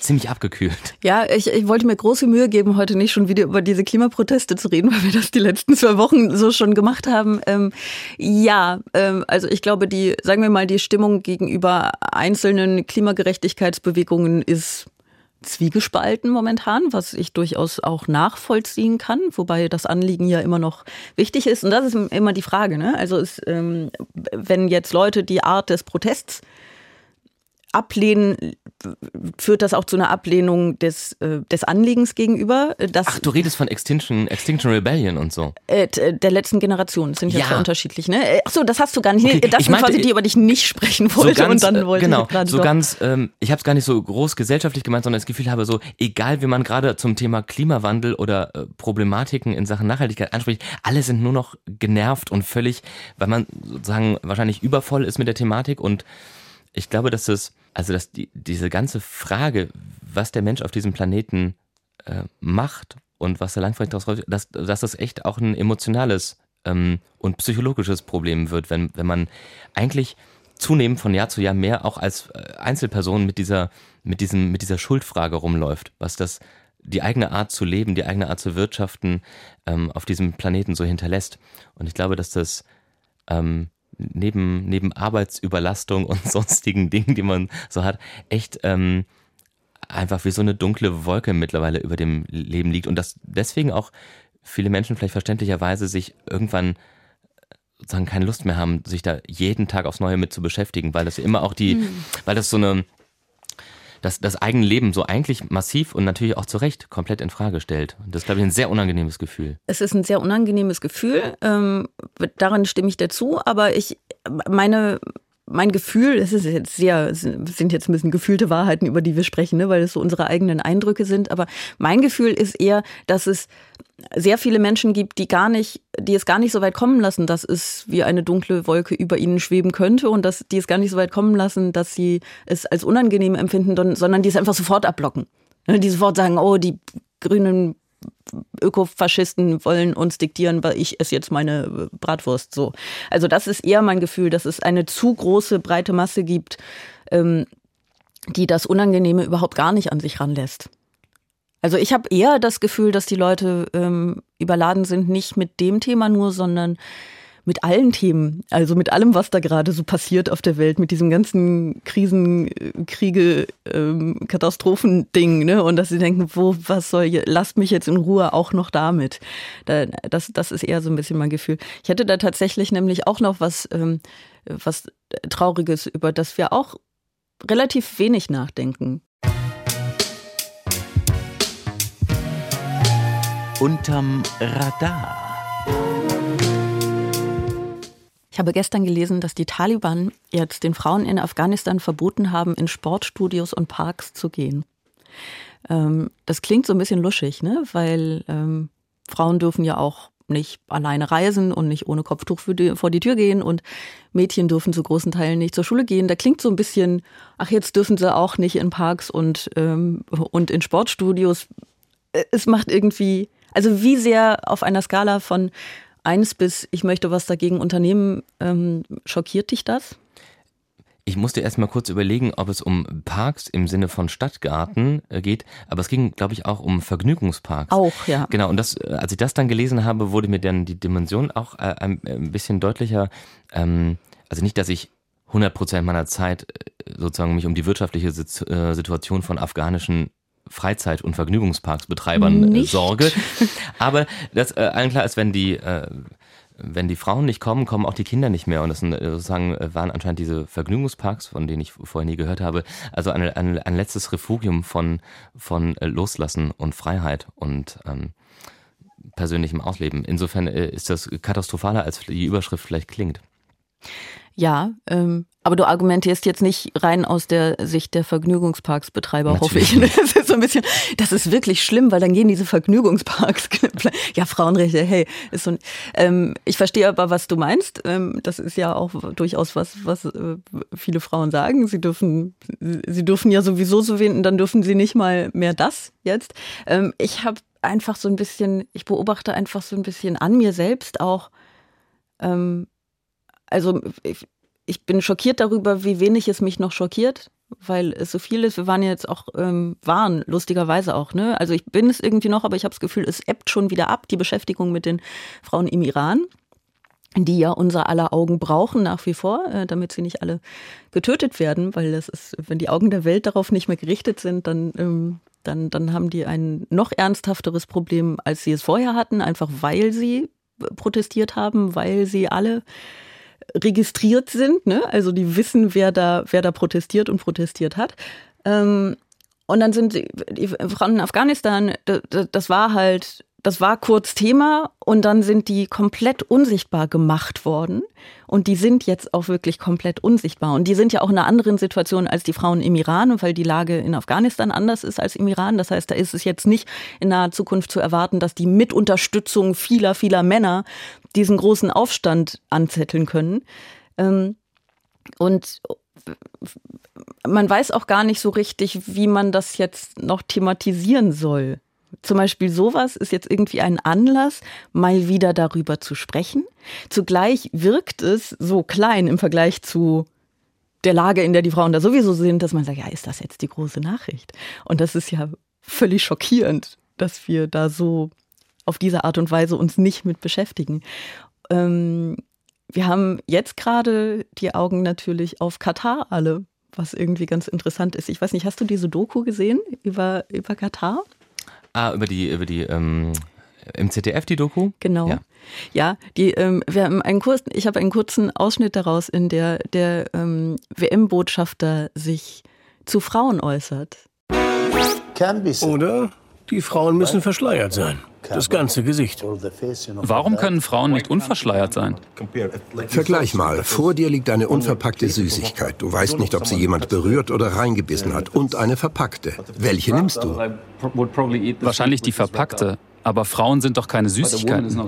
ziemlich abgekühlt. Ja, ich, ich wollte mir große Mühe geben, heute nicht schon wieder über diese Klimaproteste zu reden, weil wir das die letzten zwei Wochen so schon gemacht haben. Ähm, ja, ähm, also ich glaube, die, sagen wir mal, die Stimmung gegenüber einzelnen Klimagerechtigkeitsbewegungen ist zwiegespalten momentan, was ich durchaus auch nachvollziehen kann, wobei das Anliegen ja immer noch wichtig ist. Und das ist immer die Frage. Ne? Also es, ähm, wenn jetzt Leute die Art des Protests ablehnen, führt das auch zu einer Ablehnung des, äh, des Anliegens gegenüber. Dass, Ach, du redest von Extinction, Extinction Rebellion und so. Äh, der letzten Generation sind ja, ja unterschiedlich. Ne? Äh, ach so, das hast du gar nicht. Okay. Das ich sind meinte, quasi die, über die ich nicht sprechen wollte. So ganz, und dann wollte genau, ich so doch. ganz, ähm, ich habe es gar nicht so groß gesellschaftlich gemeint, sondern das Gefühl habe so, egal wie man gerade zum Thema Klimawandel oder äh, Problematiken in Sachen Nachhaltigkeit anspricht, alle sind nur noch genervt und völlig, weil man sozusagen wahrscheinlich übervoll ist mit der Thematik und ich glaube, dass das also dass die, diese ganze Frage, was der Mensch auf diesem Planeten äh, macht und was er langfristig daraus raus, dass, dass das echt auch ein emotionales ähm, und psychologisches Problem wird, wenn, wenn man eigentlich zunehmend von Jahr zu Jahr mehr auch als äh, Einzelperson mit dieser, mit diesem, mit dieser Schuldfrage rumläuft, was das die eigene Art zu leben, die eigene Art zu wirtschaften ähm, auf diesem Planeten so hinterlässt. Und ich glaube, dass das ähm, neben, neben Arbeitsüberlastung und sonstigen Dingen, die man so hat, echt ähm, einfach wie so eine dunkle Wolke mittlerweile über dem Leben liegt und dass deswegen auch viele Menschen vielleicht verständlicherweise sich irgendwann sozusagen keine Lust mehr haben, sich da jeden Tag aufs Neue mit zu beschäftigen, weil das immer auch die, mhm. weil das so eine, das, das eigene Leben so eigentlich massiv und natürlich auch zu Recht komplett in Frage stellt. Das ist, glaube ich, ein sehr unangenehmes Gefühl. Es ist ein sehr unangenehmes Gefühl. Ähm, daran stimme ich dazu. Aber ich, meine, mein Gefühl, es ist jetzt sehr, sind jetzt ein bisschen gefühlte Wahrheiten, über die wir sprechen, ne, weil es so unsere eigenen Eindrücke sind. Aber mein Gefühl ist eher, dass es sehr viele Menschen gibt, die gar nicht, die es gar nicht so weit kommen lassen, dass es wie eine dunkle Wolke über ihnen schweben könnte und dass die es gar nicht so weit kommen lassen, dass sie es als unangenehm empfinden, sondern die es einfach sofort abblocken. Die sofort sagen, oh, die grünen Ökofaschisten wollen uns diktieren, weil ich esse jetzt meine Bratwurst so. Also das ist eher mein Gefühl, dass es eine zu große breite Masse gibt, ähm, die das Unangenehme überhaupt gar nicht an sich ranlässt. Also ich habe eher das Gefühl, dass die Leute ähm, überladen sind, nicht mit dem Thema nur, sondern mit allen Themen, also mit allem, was da gerade so passiert auf der Welt, mit diesem ganzen Krisen, Kriege, ähm, Katastrophending, ne? Und dass sie denken, wo, was soll, ihr, lasst mich jetzt in Ruhe auch noch damit. Da, das, das ist eher so ein bisschen mein Gefühl. Ich hätte da tatsächlich nämlich auch noch was, ähm, was Trauriges, über das wir auch relativ wenig nachdenken. Unterm Radar. Habe gestern gelesen, dass die Taliban jetzt den Frauen in Afghanistan verboten haben, in Sportstudios und Parks zu gehen. Ähm, das klingt so ein bisschen luschig, ne? weil ähm, Frauen dürfen ja auch nicht alleine reisen und nicht ohne Kopftuch die, vor die Tür gehen und Mädchen dürfen zu großen Teilen nicht zur Schule gehen. Da klingt so ein bisschen, ach jetzt dürfen sie auch nicht in Parks und, ähm, und in Sportstudios. Es macht irgendwie also wie sehr auf einer Skala von eins bis ich möchte was dagegen unternehmen, ähm, schockiert dich das? Ich musste erst mal kurz überlegen, ob es um Parks im Sinne von Stadtgarten äh, geht, aber es ging, glaube ich, auch um Vergnügungsparks. Auch, ja. Genau, und das, äh, als ich das dann gelesen habe, wurde mir dann die Dimension auch äh, ein, bisschen deutlicher. Ähm, also nicht, dass ich 100 Prozent meiner Zeit sozusagen mich um die wirtschaftliche Situation von afghanischen Freizeit- und Vergnügungsparksbetreibern äh, nicht. Sorge. Aber das äh, allen klar ist, wenn die äh, wenn die Frauen nicht kommen, kommen auch die Kinder nicht mehr. Und das sind, äh, sozusagen äh, waren anscheinend diese Vergnügungsparks, von denen ich vorher nie gehört habe, also ein, ein, ein letztes Refugium von, von Loslassen und Freiheit und ähm, persönlichem Ausleben. Insofern ist das katastrophaler, als die Überschrift vielleicht klingt. Ja, ähm, aber du argumentierst jetzt nicht rein aus der Sicht der Vergnügungsparksbetreiber, hoffe ich. Das ist so ein bisschen, das ist wirklich schlimm, weil dann gehen diese Vergnügungsparks, ja, Frauenrechte, hey, ist so ein, ähm, ich verstehe aber, was du meinst. Ähm, das ist ja auch durchaus was, was äh, viele Frauen sagen. Sie dürfen, sie dürfen ja sowieso so wählen, dann dürfen sie nicht mal mehr das jetzt. Ähm, ich habe einfach so ein bisschen, ich beobachte einfach so ein bisschen an mir selbst auch, ähm, also ich, ich bin schockiert darüber, wie wenig es mich noch schockiert, weil es so viel ist. Wir waren jetzt auch, ähm, waren lustigerweise auch, ne? Also ich bin es irgendwie noch, aber ich habe das Gefühl, es ebbt schon wieder ab, die Beschäftigung mit den Frauen im Iran die ja unser aller Augen brauchen nach wie vor, äh, damit sie nicht alle getötet werden, weil das ist, wenn die Augen der Welt darauf nicht mehr gerichtet sind, dann, ähm, dann, dann haben die ein noch ernsthafteres Problem, als sie es vorher hatten, einfach weil sie protestiert haben, weil sie alle registriert sind, ne? also die wissen, wer da, wer da protestiert und protestiert hat. Ähm, und dann sind die, die Frauen in Afghanistan, das war halt das war kurz Thema und dann sind die komplett unsichtbar gemacht worden. Und die sind jetzt auch wirklich komplett unsichtbar. Und die sind ja auch in einer anderen Situation als die Frauen im Iran, weil die Lage in Afghanistan anders ist als im Iran. Das heißt, da ist es jetzt nicht in naher Zukunft zu erwarten, dass die mit Unterstützung vieler, vieler Männer diesen großen Aufstand anzetteln können. Ähm, und man weiß auch gar nicht so richtig, wie man das jetzt noch thematisieren soll. Zum Beispiel sowas ist jetzt irgendwie ein Anlass, mal wieder darüber zu sprechen. Zugleich wirkt es so klein im Vergleich zu der Lage, in der die Frauen da sowieso sind, dass man sagt, ja, ist das jetzt die große Nachricht? Und das ist ja völlig schockierend, dass wir da so auf diese Art und Weise uns nicht mit beschäftigen. Ähm, wir haben jetzt gerade die Augen natürlich auf Katar alle, was irgendwie ganz interessant ist. Ich weiß nicht, hast du diese Doku gesehen über, über Katar? Ah, über die, über die, ähm, im ZDF die Doku? Genau. Ja, ja die, ähm, wir haben einen Kurs, ich habe einen kurzen Ausschnitt daraus, in der der ähm, WM-Botschafter sich zu Frauen äußert. Oder die Frauen müssen verschleiert sein. Das ganze Gesicht. Warum können Frauen nicht unverschleiert sein? Vergleich mal. Vor dir liegt eine unverpackte Süßigkeit. Du weißt nicht, ob sie jemand berührt oder reingebissen hat. Und eine verpackte. Welche nimmst du? Wahrscheinlich die verpackte. Aber Frauen sind doch keine Süßigkeiten.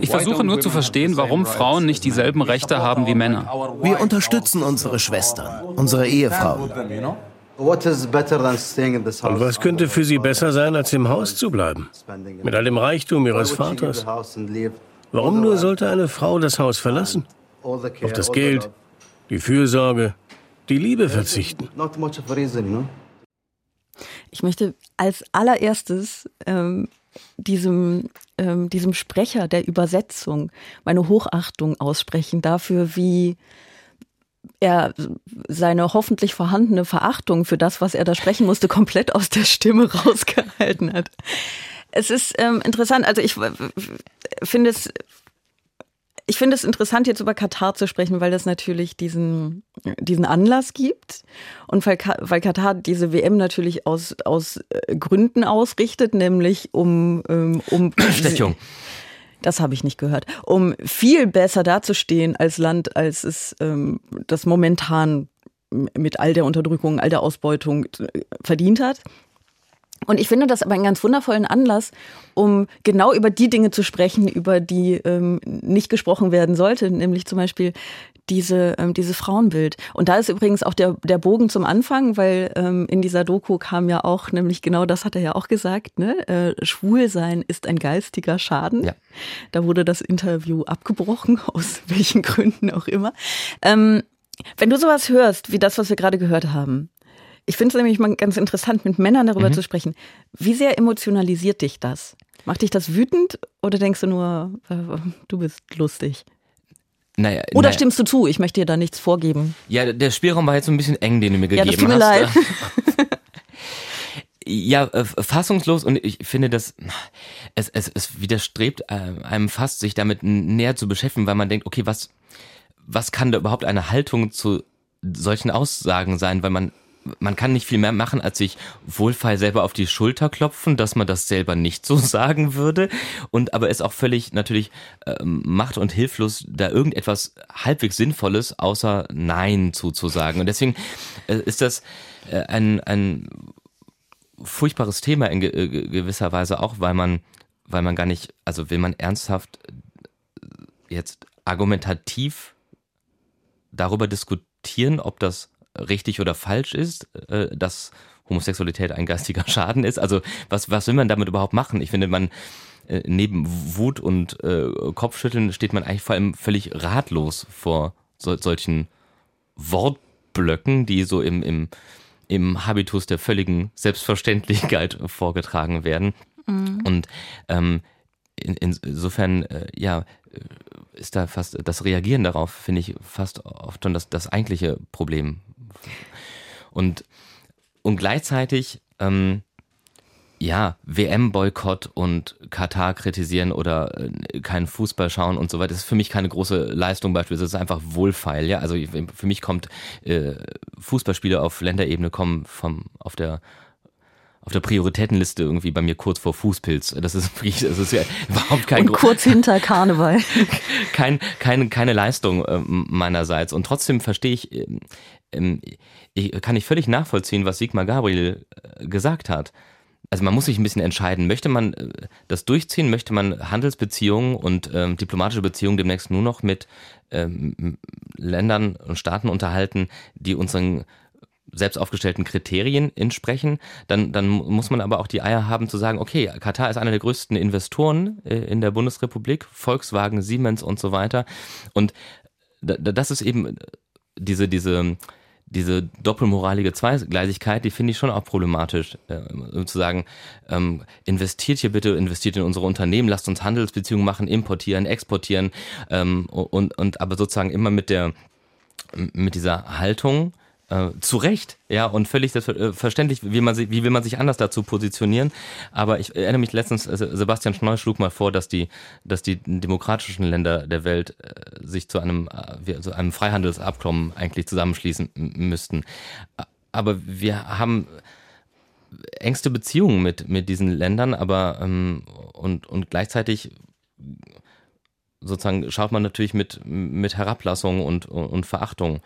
Ich versuche nur zu verstehen, warum Frauen nicht dieselben Rechte haben wie Männer. Wir unterstützen unsere Schwestern, unsere Ehefrauen. Und was könnte für sie besser sein, als im Haus zu bleiben? Mit all dem Reichtum ihres Vaters? Warum nur sollte eine Frau das Haus verlassen? Auf das Geld, die Fürsorge, die Liebe verzichten? Ich möchte als allererstes ähm, diesem, ähm, diesem Sprecher der Übersetzung meine Hochachtung aussprechen dafür, wie er seine hoffentlich vorhandene Verachtung für das, was er da sprechen musste, komplett aus der Stimme rausgehalten hat. Es ist ähm, interessant, also ich finde es ich finde es interessant, jetzt über Katar zu sprechen, weil das natürlich diesen, diesen Anlass gibt und weil, weil Katar diese WM natürlich aus, aus äh, Gründen ausrichtet, nämlich um, ähm, um Bestechung. Das habe ich nicht gehört. Um viel besser dazustehen als Land, als es ähm, das momentan mit all der Unterdrückung, all der Ausbeutung äh, verdient hat. Und ich finde das aber einen ganz wundervollen Anlass, um genau über die Dinge zu sprechen, über die ähm, nicht gesprochen werden sollte, nämlich zum Beispiel diese, ähm, dieses Frauenbild. Und da ist übrigens auch der, der Bogen zum Anfang, weil ähm, in dieser Doku kam ja auch, nämlich genau das hat er ja auch gesagt, ne? Äh, Schwulsein ist ein geistiger Schaden. Ja. Da wurde das Interview abgebrochen, aus welchen Gründen auch immer. Ähm, wenn du sowas hörst, wie das, was wir gerade gehört haben, ich finde es nämlich mal ganz interessant, mit Männern darüber mhm. zu sprechen. Wie sehr emotionalisiert dich das? Macht dich das wütend oder denkst du nur, äh, du bist lustig? Naja, Oder naja. stimmst du zu? Ich möchte dir da nichts vorgeben. Ja, der Spielraum war jetzt so ein bisschen eng, den du mir gegeben hast. Ja, das tut mir leid. ja, äh, fassungslos und ich finde, dass es, es, es widerstrebt äh, einem fast, sich damit näher zu beschäftigen, weil man denkt, okay, was, was kann da überhaupt eine Haltung zu solchen Aussagen sein, weil man man kann nicht viel mehr machen, als sich wohlfeil selber auf die Schulter klopfen, dass man das selber nicht so sagen würde. Und aber ist auch völlig natürlich ähm, macht und hilflos, da irgendetwas halbwegs Sinnvolles außer Nein zuzusagen. Und deswegen äh, ist das äh, ein, ein furchtbares Thema in ge äh, gewisser Weise auch, weil man, weil man gar nicht, also will man ernsthaft jetzt argumentativ darüber diskutieren, ob das richtig oder falsch ist, äh, dass Homosexualität ein geistiger Schaden ist. Also was, was will man damit überhaupt machen? Ich finde, man äh, neben Wut und äh, Kopfschütteln steht man eigentlich vor allem völlig ratlos vor so, solchen Wortblöcken, die so im, im, im Habitus der völligen Selbstverständlichkeit vorgetragen werden. Mhm. Und ähm, in, insofern, äh, ja, ist da fast das Reagieren darauf, finde ich, fast oft schon das, das eigentliche Problem. Und, und gleichzeitig, ähm, ja, WM-Boykott und Katar kritisieren oder äh, keinen Fußball schauen und so weiter, das ist für mich keine große Leistung beispielsweise. Das ist einfach wohlfeil, ja. Also für mich kommt äh, Fußballspiele auf Länderebene kommen vom auf der auf der Prioritätenliste irgendwie bei mir kurz vor Fußpilz. Das ist, das ist ja überhaupt kein Und kurz hinter Karneval. kein, keine, keine Leistung äh, meinerseits. Und trotzdem verstehe ich, äh, ich, kann ich völlig nachvollziehen, was Sigmar Gabriel äh, gesagt hat. Also man muss sich ein bisschen entscheiden, möchte man äh, das durchziehen, möchte man Handelsbeziehungen und ähm, diplomatische Beziehungen demnächst nur noch mit ähm, Ländern und Staaten unterhalten, die unseren selbst aufgestellten Kriterien entsprechen, dann, dann muss man aber auch die Eier haben zu sagen, okay, Katar ist einer der größten Investoren äh, in der Bundesrepublik, Volkswagen, Siemens und so weiter. Und das ist eben diese, diese, diese doppelmoralige Zweigleisigkeit, die finde ich schon auch problematisch, äh, zu ähm, investiert hier bitte, investiert in unsere Unternehmen, lasst uns Handelsbeziehungen machen, importieren, exportieren ähm, und, und aber sozusagen immer mit der mit dieser Haltung, äh, zu Recht, ja, und völlig äh, wie, man sich, wie will man sich anders dazu positionieren. Aber ich erinnere mich letztens, äh, Sebastian Schneu schlug mal vor, dass die, dass die demokratischen Länder der Welt äh, sich zu einem, äh, zu einem Freihandelsabkommen eigentlich zusammenschließen müssten. Aber wir haben engste Beziehungen mit, mit diesen Ländern, aber ähm, und, und gleichzeitig sozusagen schaut man natürlich mit, mit Herablassung und, und Verachtung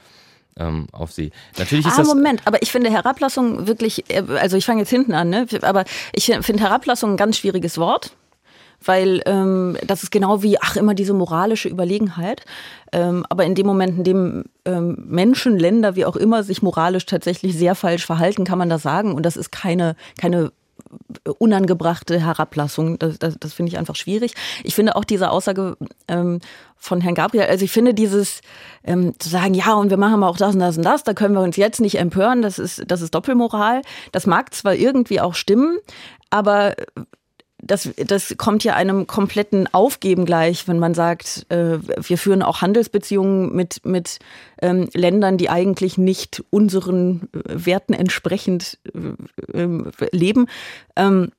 ähm, auf sie. Natürlich ist ah, das. Moment, aber ich finde Herablassung wirklich, äh, also ich fange jetzt hinten an, ne? aber ich finde Herablassung ein ganz schwieriges Wort weil ähm, das ist genau wie, ach, immer diese moralische Überlegenheit. Ähm, aber in dem Moment, in dem ähm, Menschen, Länder, wie auch immer, sich moralisch tatsächlich sehr falsch verhalten, kann man das sagen. Und das ist keine, keine unangebrachte Herablassung. Das, das, das finde ich einfach schwierig. Ich finde auch diese Aussage ähm, von Herrn Gabriel, also ich finde dieses ähm, zu sagen, ja, und wir machen auch das und das und das, da können wir uns jetzt nicht empören, das ist, das ist Doppelmoral. Das mag zwar irgendwie auch stimmen, aber das, das kommt ja einem kompletten Aufgeben gleich, wenn man sagt, äh, wir führen auch Handelsbeziehungen mit, mit ähm, Ländern, die eigentlich nicht unseren äh, Werten entsprechend äh, ähm, leben. Ähm,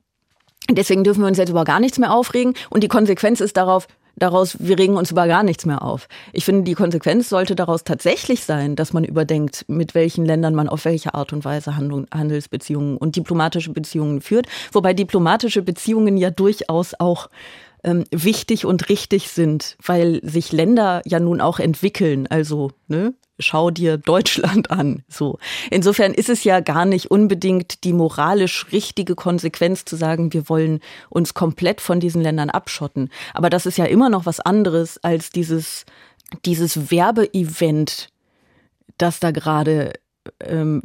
deswegen dürfen wir uns jetzt über gar nichts mehr aufregen. Und die Konsequenz ist darauf, daraus, wir regen uns über gar nichts mehr auf. Ich finde, die Konsequenz sollte daraus tatsächlich sein, dass man überdenkt, mit welchen Ländern man auf welche Art und Weise Handelsbeziehungen und diplomatische Beziehungen führt. Wobei diplomatische Beziehungen ja durchaus auch ähm, wichtig und richtig sind, weil sich Länder ja nun auch entwickeln. Also, ne? Schau dir Deutschland an. So. Insofern ist es ja gar nicht unbedingt die moralisch richtige Konsequenz zu sagen, wir wollen uns komplett von diesen Ländern abschotten. Aber das ist ja immer noch was anderes als dieses, dieses Werbeevent, das da gerade ähm,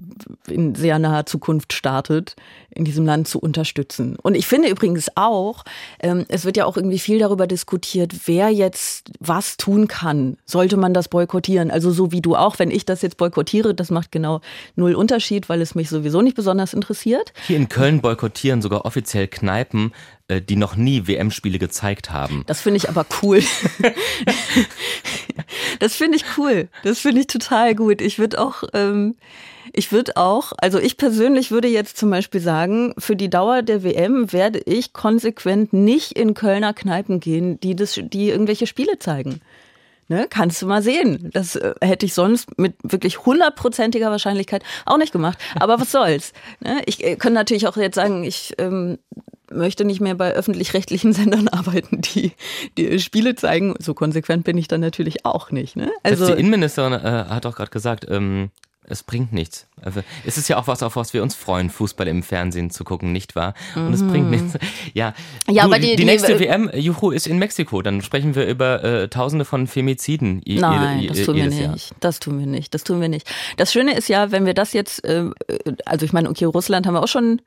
in sehr naher Zukunft startet, in diesem Land zu unterstützen. Und ich finde übrigens auch, ähm, es wird ja auch irgendwie viel darüber diskutiert, wer jetzt was tun kann. Sollte man das boykottieren? Also so wie du auch, wenn ich das jetzt boykottiere, das macht genau null Unterschied, weil es mich sowieso nicht besonders interessiert. Hier in Köln boykottieren sogar offiziell Kneipen, äh, die noch nie WM-Spiele gezeigt haben. Das finde ich aber cool. das finde ich cool. Das finde ich total gut. Ich würde auch, ähm, ich würde auch, also ich persönlich würde jetzt zum Beispiel sagen, für die Dauer der WM werde ich konsequent nicht in Kölner Kneipen gehen, die das, die irgendwelche Spiele zeigen. Ne, kannst du mal sehen. Das äh, hätte ich sonst mit wirklich hundertprozentiger Wahrscheinlichkeit auch nicht gemacht. Aber was soll's? Ne? Ich äh, kann natürlich auch jetzt sagen, ich ähm, möchte nicht mehr bei öffentlich-rechtlichen Sendern arbeiten, die, die Spiele zeigen. So konsequent bin ich dann natürlich auch nicht. Ne? Also Selbst die Innenministerin äh, hat auch gerade gesagt, ähm, es bringt nichts. Also, es ist ja auch was, auf was wir uns freuen, Fußball im Fernsehen zu gucken, nicht wahr? Und mhm. es bringt nichts. Ja, ja du, aber die, die, die nächste die, WM, Juhu, ist in Mexiko. Dann sprechen wir über äh, Tausende von Femiziden. Nein, das tun wir nicht. Jahr. Das tun wir nicht. Das tun wir nicht. Das Schöne ist ja, wenn wir das jetzt, äh, also ich meine, okay, Russland haben wir auch schon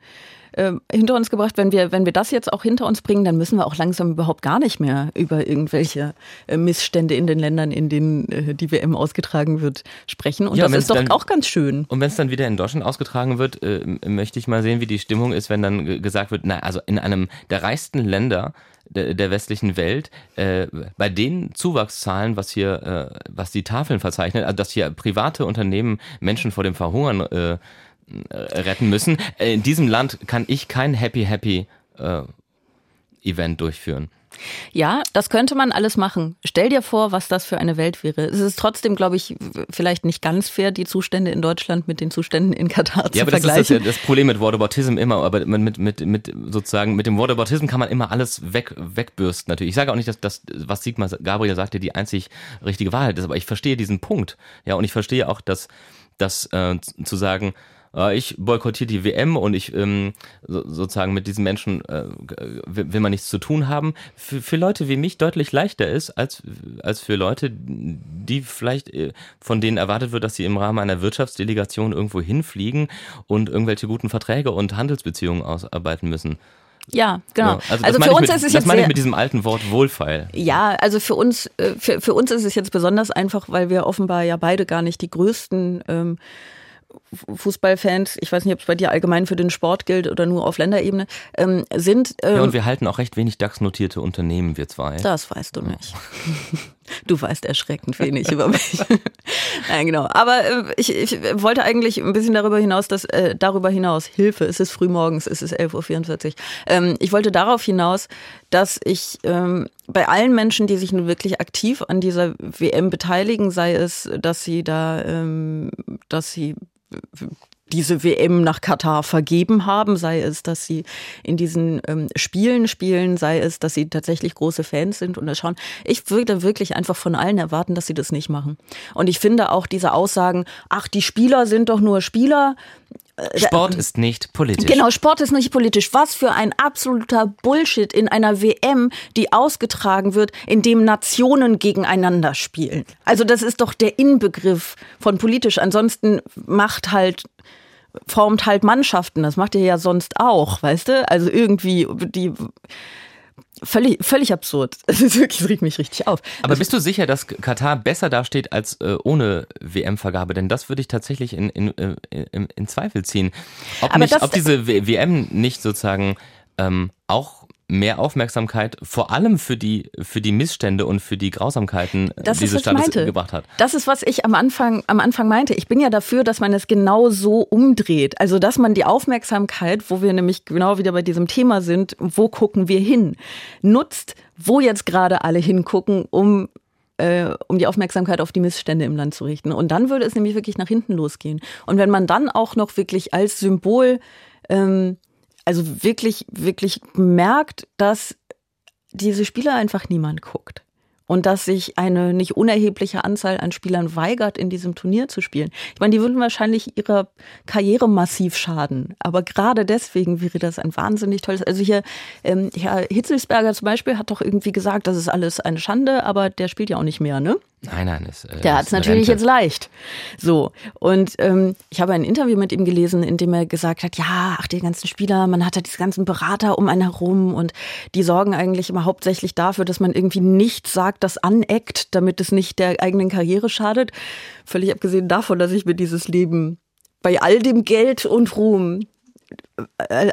äh, hinter uns gebracht. Wenn wir, wenn wir das jetzt auch hinter uns bringen, dann müssen wir auch langsam überhaupt gar nicht mehr über irgendwelche äh, Missstände in den Ländern, in denen äh, die WM ausgetragen wird, sprechen. Und ja, das ist doch dann, auch ganz schön. Und wenn es dann wieder in Deutschland ausgetragen wird, äh, möchte ich mal sehen, wie die Stimmung ist, wenn dann gesagt wird, na, also in einem der reichsten Länder der, der westlichen Welt, bei den Zuwachszahlen, was hier, was die Tafeln verzeichnen, also dass hier private Unternehmen Menschen vor dem Verhungern retten müssen. Äh, in diesem Land kann ich kein Happy Happy äh, Event durchführen. Ja, das könnte man alles machen. Stell dir vor, was das für eine Welt wäre. Es ist trotzdem, glaube ich, vielleicht nicht ganz fair, die Zustände in Deutschland mit den Zuständen in Katar zu ja, aber vergleichen. Das ist das, das Problem mit Whataboutism immer, aber mit, mit, mit, sozusagen mit dem Whataboutism kann man immer alles weg, wegbürsten natürlich. Ich sage auch nicht, dass das, was Sigmar Gabriel sagte, die einzig richtige Wahrheit ist, aber ich verstehe diesen Punkt. Ja, und ich verstehe auch, dass, dass äh, zu sagen, äh, ich boykottiere die WM und ich ähm, so, sozusagen mit diesen Menschen äh, will man nichts zu tun haben, für, für Leute wie mich deutlich leichter ist, als, als für Leute, die vielleicht äh, von denen erwartet wird, dass sie im Rahmen einer Wirtschaftsdelegation irgendwo hinfliegen und irgendwelche guten Verträge und Handelsbeziehungen ausarbeiten müssen. Ja, genau. Ja, also, also für uns mit, ist es das jetzt meine ich mit diesem alten Wort Wohlfeil. Ja, also für uns, äh, für, für uns ist es jetzt besonders einfach, weil wir offenbar ja beide gar nicht die größten ähm, Fußballfans, ich weiß nicht, ob es bei dir allgemein für den Sport gilt oder nur auf Länderebene, ähm, sind. Ähm, ja, und wir halten auch recht wenig DAX-notierte Unternehmen, wir zwei. Das weißt du nicht. Du weißt erschreckend wenig über mich. Nein, genau. Aber äh, ich, ich wollte eigentlich ein bisschen darüber hinaus, dass äh, darüber hinaus, Hilfe, es ist früh morgens, es ist 11.44 Uhr. Ähm, ich wollte darauf hinaus, dass ich ähm, bei allen Menschen, die sich nun wirklich aktiv an dieser WM beteiligen, sei es, dass sie da, ähm, dass sie diese WM nach Katar vergeben haben, sei es, dass sie in diesen ähm, Spielen spielen, sei es, dass sie tatsächlich große Fans sind und das schauen. Ich würde wirklich einfach von allen erwarten, dass sie das nicht machen. Und ich finde auch diese Aussagen, ach, die Spieler sind doch nur Spieler, äh, Sport ist nicht politisch. Genau, Sport ist nicht politisch. Was für ein absoluter Bullshit in einer WM, die ausgetragen wird, in dem Nationen gegeneinander spielen. Also das ist doch der Inbegriff von politisch. Ansonsten macht halt formt halt Mannschaften. Das macht ihr ja sonst auch, weißt du? Also irgendwie die völlig, völlig absurd. Es ist wirklich, regt mich richtig auf. Aber bist du sicher, dass Katar besser dasteht als äh, ohne WM-Vergabe? Denn das würde ich tatsächlich in, in, äh, in, in Zweifel ziehen. Ob, nicht, ob diese WM nicht sozusagen ähm, auch mehr Aufmerksamkeit vor allem für die, für die Missstände und für die Grausamkeiten das dieses Staates gebracht hat. Das ist, was ich am Anfang, am Anfang meinte. Ich bin ja dafür, dass man es genau so umdreht. Also, dass man die Aufmerksamkeit, wo wir nämlich genau wieder bei diesem Thema sind, wo gucken wir hin, nutzt, wo jetzt gerade alle hingucken, um äh, um die Aufmerksamkeit auf die Missstände im Land zu richten. Und dann würde es nämlich wirklich nach hinten losgehen. Und wenn man dann auch noch wirklich als Symbol ähm, also wirklich, wirklich merkt, dass diese Spieler einfach niemand guckt und dass sich eine nicht unerhebliche Anzahl an Spielern weigert, in diesem Turnier zu spielen. Ich meine, die würden wahrscheinlich ihrer Karriere massiv schaden, aber gerade deswegen wäre das ein wahnsinnig tolles. Also hier, ähm, Herr Hitzelsberger zum Beispiel hat doch irgendwie gesagt, das ist alles eine Schande, aber der spielt ja auch nicht mehr, ne? Nein, nein, ist, äh, der hat es natürlich Rente. jetzt leicht. So und ähm, ich habe ein Interview mit ihm gelesen, in dem er gesagt hat, ja, ach die ganzen Spieler, man hat ja diese ganzen Berater um einen herum und die sorgen eigentlich immer hauptsächlich dafür, dass man irgendwie nichts sagt, das aneckt, damit es nicht der eigenen Karriere schadet. Völlig abgesehen davon, dass ich mir dieses Leben bei all dem Geld und Ruhm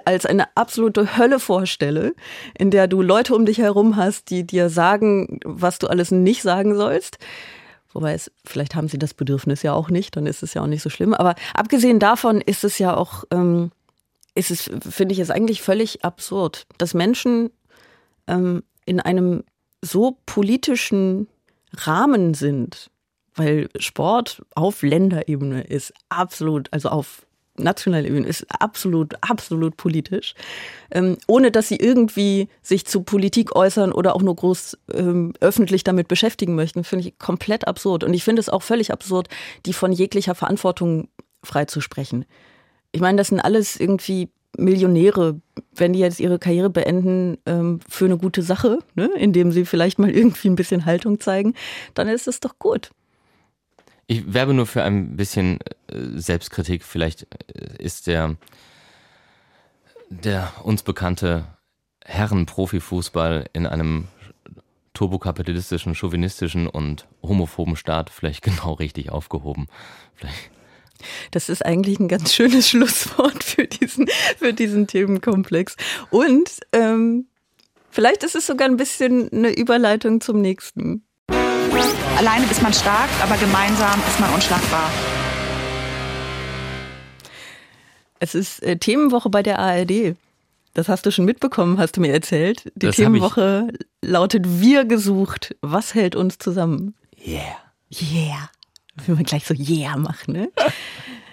als eine absolute Hölle vorstelle, in der du Leute um dich herum hast, die dir sagen, was du alles nicht sagen sollst. Wobei es, vielleicht haben sie das Bedürfnis ja auch nicht, dann ist es ja auch nicht so schlimm. Aber abgesehen davon ist es ja auch, ähm, ist es, finde ich es eigentlich völlig absurd, dass Menschen ähm, in einem so politischen Rahmen sind, weil Sport auf Länderebene ist absolut, also auf nationaler Ebene ist absolut, absolut politisch, ähm, ohne dass sie irgendwie sich zu Politik äußern oder auch nur groß ähm, öffentlich damit beschäftigen möchten, finde ich komplett absurd. Und ich finde es auch völlig absurd, die von jeglicher Verantwortung freizusprechen. Ich meine, das sind alles irgendwie Millionäre, wenn die jetzt ihre Karriere beenden ähm, für eine gute Sache, ne, indem sie vielleicht mal irgendwie ein bisschen Haltung zeigen, dann ist es doch gut. Ich werbe nur für ein bisschen äh, Selbstkritik. Vielleicht äh, ist der, der uns bekannte Herren-Profifußball in einem turbokapitalistischen, chauvinistischen und homophoben Staat vielleicht genau richtig aufgehoben. Vielleicht das ist eigentlich ein ganz schönes Schlusswort für diesen, für diesen Themenkomplex. Und ähm, vielleicht ist es sogar ein bisschen eine Überleitung zum nächsten. Alleine ist man stark, aber gemeinsam ist man unschlagbar. Es ist äh, Themenwoche bei der ARD. Das hast du schon mitbekommen, hast du mir erzählt. Die das Themenwoche lautet Wir gesucht. Was hält uns zusammen? Yeah. Yeah. Wenn man gleich so Yeah macht, ne?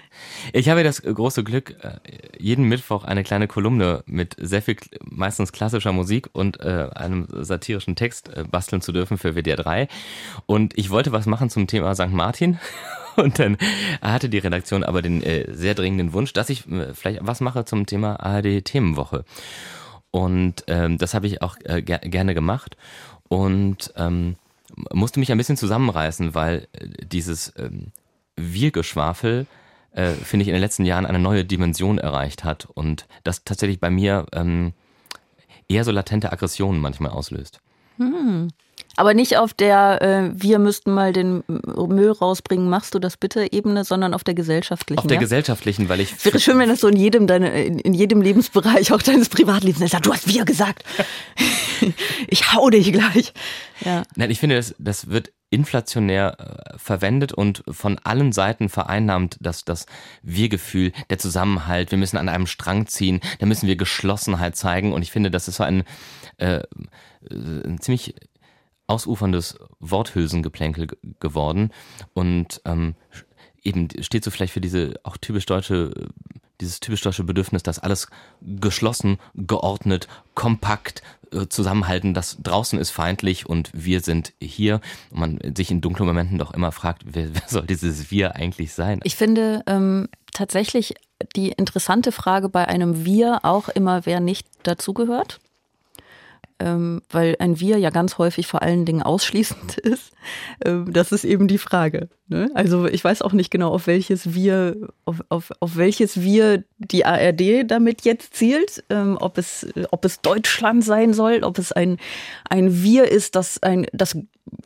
Ich habe das große Glück, äh, jeden Mittwoch eine kleine Kolumne mit sehr viel, meistens klassischer Musik und äh, einem satirischen Text äh, basteln zu dürfen für WDR 3. Und ich wollte was machen zum Thema St. Martin. Und dann hatte die Redaktion aber den sehr dringenden Wunsch, dass ich vielleicht was mache zum Thema ARD Themenwoche. Und ähm, das habe ich auch ger gerne gemacht. Und ähm, musste mich ein bisschen zusammenreißen, weil dieses ähm, Wir-Geschwafel äh, finde ich, in den letzten Jahren eine neue Dimension erreicht hat und das tatsächlich bei mir ähm, eher so latente Aggressionen manchmal auslöst. Hm. Aber nicht auf der äh, wir müssten mal den Müll rausbringen, machst du das bitte Ebene, sondern auf der gesellschaftlichen. Auf der ja? gesellschaftlichen, weil ich. Wäre schön, wenn das so in jedem deine, in jedem Lebensbereich, auch deines Privatlebens ist. Du hast wir gesagt. ich hau dich gleich. Ja. Nein, ich finde, das, das wird inflationär äh, verwendet und von allen Seiten vereinnahmt, dass das Wir-Gefühl, der Zusammenhalt, wir müssen an einem Strang ziehen, da müssen wir Geschlossenheit zeigen. Und ich finde, das ist so ein, äh, äh ein ziemlich ausuferndes Worthülsengeplänkel geworden. Und ähm, eben steht so vielleicht für diese auch typisch deutsche dieses typisch deutsche Bedürfnis, dass alles geschlossen, geordnet, kompakt äh, zusammenhalten, das draußen ist feindlich und wir sind hier. Und man sich in dunklen Momenten doch immer fragt, wer, wer soll dieses Wir eigentlich sein? Ich finde ähm, tatsächlich die interessante Frage bei einem Wir auch immer, wer nicht dazugehört ähm, weil ein Wir ja ganz häufig vor allen Dingen ausschließend ist. Ähm, das ist eben die Frage. Ne? Also ich weiß auch nicht genau, auf welches Wir, auf, auf, auf welches Wir die ARD damit jetzt zielt, ähm, ob, es, ob es Deutschland sein soll, ob es ein, ein Wir ist, das, ein, das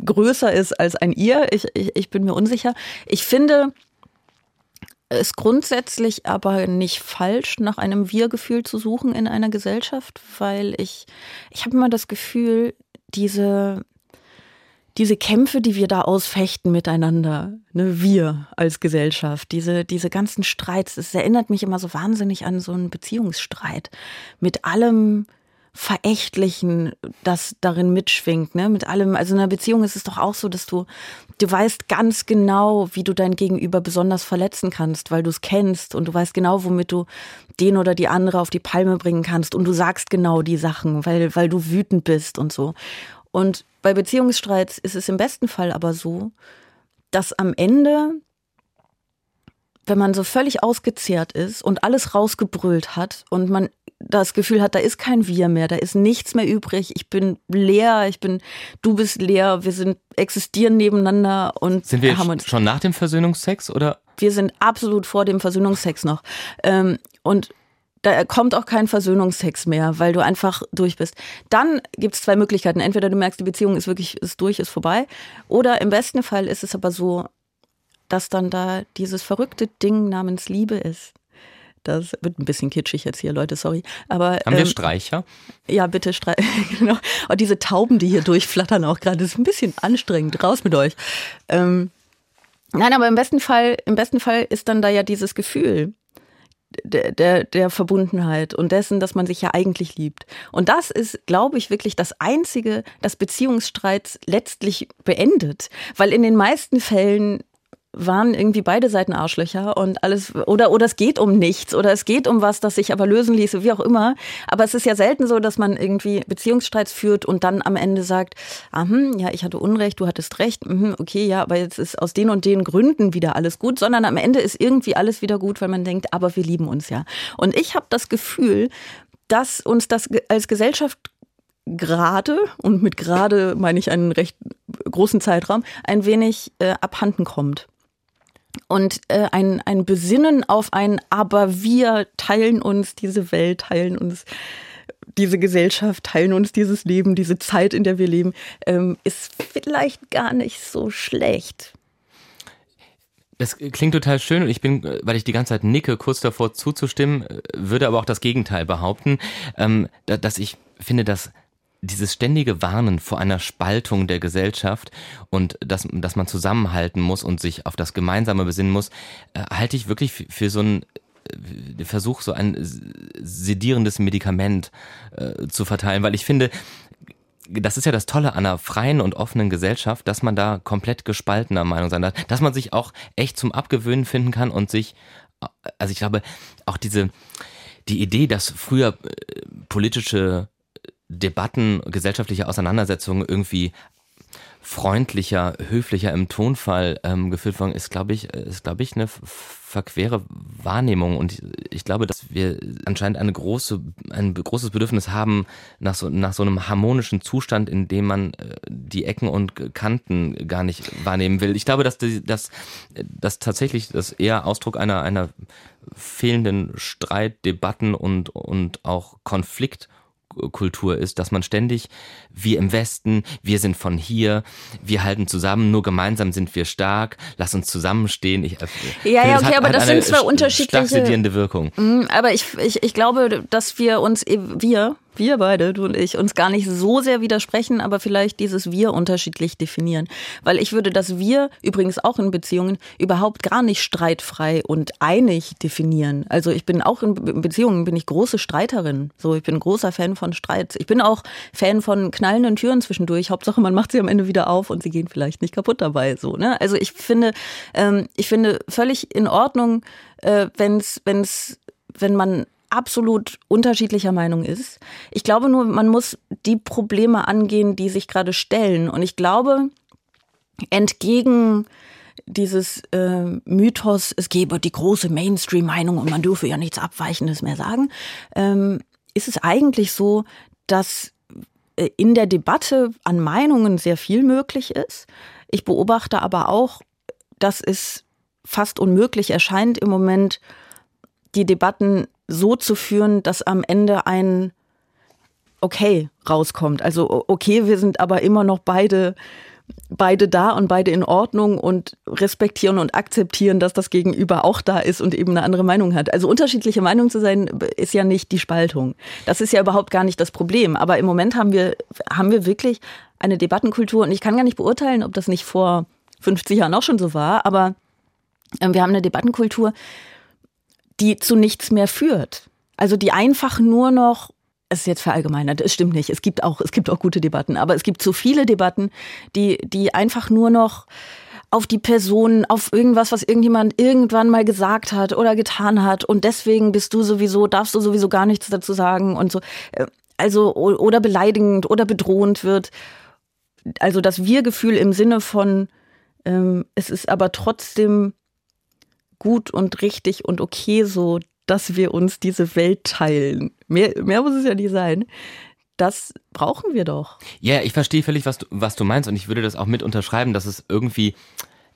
größer ist als ein Ihr. Ich, ich, ich bin mir unsicher. Ich finde, ist grundsätzlich aber nicht falsch, nach einem Wir-Gefühl zu suchen in einer Gesellschaft, weil ich, ich habe immer das Gefühl, diese, diese Kämpfe, die wir da ausfechten miteinander, ne, wir als Gesellschaft, diese, diese ganzen Streits, das erinnert mich immer so wahnsinnig an so einen Beziehungsstreit mit allem, Verächtlichen, das darin mitschwingt, ne? Mit allem, also in einer Beziehung ist es doch auch so, dass du, du weißt ganz genau, wie du dein Gegenüber besonders verletzen kannst, weil du es kennst und du weißt genau, womit du den oder die andere auf die Palme bringen kannst und du sagst genau die Sachen, weil, weil du wütend bist und so. Und bei Beziehungsstreits ist es im besten Fall aber so, dass am Ende wenn man so völlig ausgezehrt ist und alles rausgebrüllt hat und man das Gefühl hat, da ist kein Wir mehr, da ist nichts mehr übrig. Ich bin leer, ich bin, du bist leer, wir sind existieren nebeneinander und sind wir haben uns schon nach dem Versöhnungsex oder? Wir sind absolut vor dem Versöhnungsex noch ähm, und da kommt auch kein Versöhnungsex mehr, weil du einfach durch bist. Dann gibt es zwei Möglichkeiten. Entweder du merkst, die Beziehung ist wirklich ist durch, ist vorbei, oder im besten Fall ist es aber so, dass dann da dieses verrückte Ding namens Liebe ist. Das wird ein bisschen kitschig jetzt hier, Leute, sorry. Aber, Haben ähm, wir Streicher? Ja, bitte Streicher. genau. Und diese Tauben, die hier durchflattern auch gerade, ist ein bisschen anstrengend. Raus mit euch. Ähm, nein, aber im besten Fall, im besten Fall ist dann da ja dieses Gefühl. der, der, der Verbundenheit und dessen, dass man sich ja eigentlich liebt. Und das ist, glaube ich, wirklich das Einzige, das Beziehungsstreits letztlich beendet. Weil in den meisten Fällen waren irgendwie beide Seiten Arschlöcher und alles oder oder es geht um nichts oder es geht um was, das sich aber lösen ließe, wie auch immer. Aber es ist ja selten so, dass man irgendwie Beziehungsstreits führt und dann am Ende sagt, ah, hm, ja, ich hatte Unrecht, du hattest Recht, hm, okay, ja, aber jetzt ist aus den und den Gründen wieder alles gut, sondern am Ende ist irgendwie alles wieder gut, weil man denkt, aber wir lieben uns ja. Und ich habe das Gefühl, dass uns das als Gesellschaft gerade, und mit gerade meine ich einen recht großen Zeitraum, ein wenig äh, abhanden kommt und äh, ein, ein Besinnen auf ein Aber wir teilen uns diese Welt, teilen uns diese Gesellschaft, teilen uns dieses Leben, diese Zeit, in der wir leben, ähm, ist vielleicht gar nicht so schlecht. Das klingt total schön und ich bin, weil ich die ganze Zeit nicke, kurz davor zuzustimmen, würde aber auch das Gegenteil behaupten, ähm, dass ich finde, dass dieses ständige Warnen vor einer Spaltung der Gesellschaft und dass, dass man zusammenhalten muss und sich auf das Gemeinsame besinnen muss, äh, halte ich wirklich für, für so ein äh, Versuch, so ein sedierendes Medikament äh, zu verteilen, weil ich finde, das ist ja das Tolle an einer freien und offenen Gesellschaft, dass man da komplett gespaltener Meinung sein darf, dass man sich auch echt zum Abgewöhnen finden kann und sich, also ich glaube, auch diese, die Idee, dass früher äh, politische Debatten, gesellschaftliche Auseinandersetzungen irgendwie freundlicher, höflicher im Tonfall ähm, geführt worden, ist, glaube ich, ist, glaube ich, eine verquere Wahrnehmung. Und ich glaube, dass wir anscheinend eine große, ein großes Bedürfnis haben nach so, nach so einem harmonischen Zustand, in dem man äh, die Ecken und Kanten gar nicht wahrnehmen will. Ich glaube, dass das, dass tatsächlich das eher Ausdruck einer, einer fehlenden Streit, Debatten und, und auch Konflikt Kultur ist, dass man ständig, wir im Westen, wir sind von hier, wir halten zusammen, nur gemeinsam sind wir stark, lass uns zusammenstehen. Ich, äh, ja, ja, okay, hat, aber hat das sind zwar unterschiedliche Wirkung. Mhm, aber ich, ich, ich glaube, dass wir uns, wir, wir beide, du und ich, uns gar nicht so sehr widersprechen, aber vielleicht dieses Wir unterschiedlich definieren. Weil ich würde das Wir übrigens auch in Beziehungen überhaupt gar nicht streitfrei und einig definieren. Also ich bin auch in Beziehungen, bin ich große Streiterin. So, ich bin großer Fan von Streits. Ich bin auch Fan von knallenden Türen zwischendurch. Hauptsache, man macht sie am Ende wieder auf und sie gehen vielleicht nicht kaputt dabei. So, ne? Also ich finde, ähm, ich finde völlig in Ordnung, äh, wenn's, wenn's, wenn man absolut unterschiedlicher Meinung ist. Ich glaube nur, man muss die Probleme angehen, die sich gerade stellen. Und ich glaube, entgegen dieses äh, Mythos, es gebe die große Mainstream-Meinung und man dürfe ja nichts Abweichendes mehr sagen, ähm, ist es eigentlich so, dass äh, in der Debatte an Meinungen sehr viel möglich ist. Ich beobachte aber auch, dass es fast unmöglich erscheint im Moment, die Debatten so zu führen, dass am Ende ein Okay rauskommt. Also okay, wir sind aber immer noch beide beide da und beide in Ordnung und respektieren und akzeptieren, dass das Gegenüber auch da ist und eben eine andere Meinung hat. Also unterschiedliche Meinungen zu sein, ist ja nicht die Spaltung. Das ist ja überhaupt gar nicht das Problem. Aber im Moment haben wir, haben wir wirklich eine Debattenkultur und ich kann gar nicht beurteilen, ob das nicht vor 50 Jahren auch schon so war, aber ähm, wir haben eine Debattenkultur, die zu nichts mehr führt. Also die einfach nur noch es ist jetzt verallgemeinert, es stimmt nicht. Es gibt auch, es gibt auch gute Debatten, aber es gibt zu viele Debatten, die, die einfach nur noch auf die Person, auf irgendwas, was irgendjemand irgendwann mal gesagt hat oder getan hat und deswegen bist du sowieso, darfst du sowieso gar nichts dazu sagen und so. Äh, also, oder beleidigend oder bedrohend wird. Also das Wir-Gefühl im Sinne von, ähm, es ist aber trotzdem gut und richtig und okay so, dass wir uns diese Welt teilen. Mehr, mehr muss es ja nicht sein. Das brauchen wir doch. Ja, ich verstehe völlig, was du, was du meinst und ich würde das auch mit unterschreiben, dass es irgendwie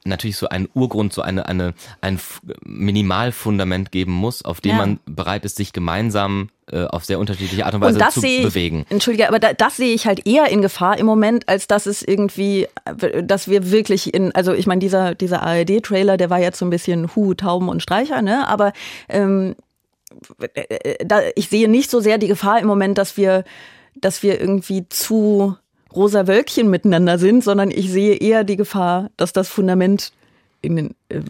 natürlich so einen Urgrund, so eine, eine, ein Minimalfundament geben muss, auf dem ja. man bereit ist, sich gemeinsam äh, auf sehr unterschiedliche Art und Weise und zu ich, bewegen. Entschuldige, aber da, das sehe ich halt eher in Gefahr im Moment, als dass es irgendwie, dass wir wirklich in, also ich meine, dieser, dieser ARD-Trailer, der war jetzt so ein bisschen Hu, Tauben und Streicher, ne? Aber ähm, da, ich sehe nicht so sehr die Gefahr im Moment, dass wir, dass wir irgendwie zu rosa Wölkchen miteinander sind, sondern ich sehe eher die Gefahr, dass das Fundament den, äh,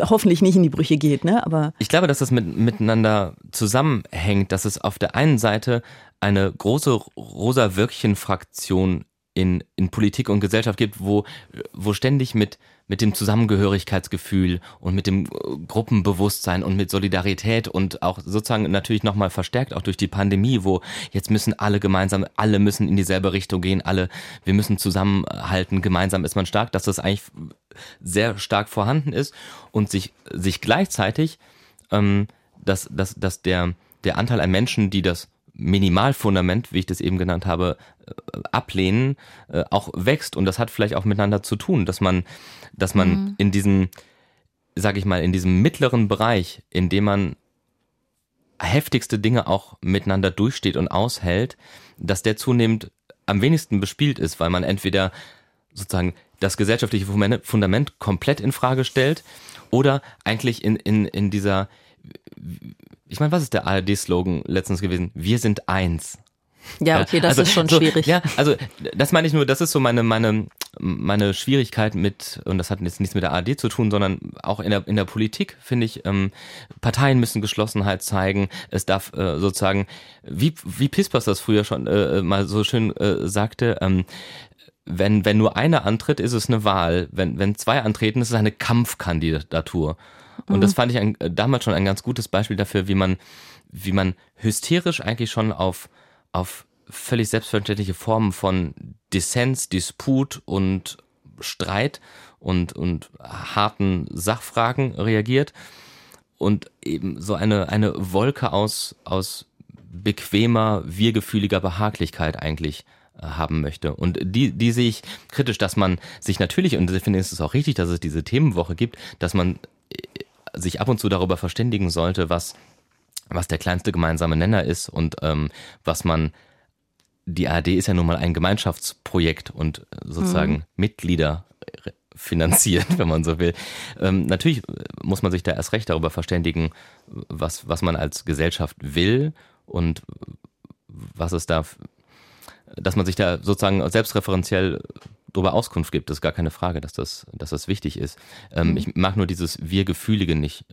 hoffentlich nicht in die Brüche geht, ne? Aber ich glaube, dass das mit, miteinander zusammenhängt, dass es auf der einen Seite eine große rosa Wölkchen-Fraktion in, in Politik und Gesellschaft gibt, wo, wo ständig mit, mit dem Zusammengehörigkeitsgefühl und mit dem Gruppenbewusstsein und mit Solidarität und auch sozusagen natürlich nochmal verstärkt auch durch die Pandemie, wo jetzt müssen alle gemeinsam, alle müssen in dieselbe Richtung gehen, alle, wir müssen zusammenhalten, gemeinsam ist man stark, dass das eigentlich sehr stark vorhanden ist und sich, sich gleichzeitig, ähm, dass, dass, dass der, der Anteil an Menschen, die das Minimalfundament, wie ich das eben genannt habe, äh, ablehnen, äh, auch wächst. Und das hat vielleicht auch miteinander zu tun, dass man, dass man mhm. in diesem, sag ich mal, in diesem mittleren Bereich, in dem man heftigste Dinge auch miteinander durchsteht und aushält, dass der zunehmend am wenigsten bespielt ist, weil man entweder sozusagen das gesellschaftliche Fundament komplett in Frage stellt oder eigentlich in, in, in dieser ich meine, was ist der ARD-Slogan letztens gewesen? Wir sind eins. Ja, okay, das also, ist schon so, schwierig. Ja, also das meine ich nur, das ist so meine, meine, meine Schwierigkeit mit, und das hat jetzt nichts mit der ARD zu tun, sondern auch in der, in der Politik, finde ich, ähm, Parteien müssen Geschlossenheit zeigen. Es darf äh, sozusagen, wie, wie Pispers das früher schon äh, mal so schön äh, sagte, ähm, wenn, wenn nur einer antritt, ist es eine Wahl. Wenn, wenn zwei antreten, ist es eine Kampfkandidatur. Und mhm. das fand ich ein, äh, damals schon ein ganz gutes Beispiel dafür, wie man, wie man hysterisch eigentlich schon auf, auf völlig selbstverständliche Formen von Dissens, Disput und Streit und, und harten Sachfragen reagiert und eben so eine, eine Wolke aus, aus bequemer, wirgefühliger Behaglichkeit eigentlich äh, haben möchte. Und die, die sehe ich kritisch, dass man sich natürlich, und ich finde es ist auch richtig, dass es diese Themenwoche gibt, dass man äh, sich ab und zu darüber verständigen sollte, was, was der kleinste gemeinsame Nenner ist und ähm, was man die ARD ist ja nun mal ein Gemeinschaftsprojekt und sozusagen mhm. Mitglieder finanziert, wenn man so will. Ähm, natürlich muss man sich da erst recht darüber verständigen, was, was man als Gesellschaft will und was es da, dass man sich da sozusagen selbstreferenziell darüber Auskunft gibt. Das ist gar keine Frage, dass das, dass das wichtig ist. Ähm, mhm. Ich mag nur dieses Wir-Gefühlige nicht.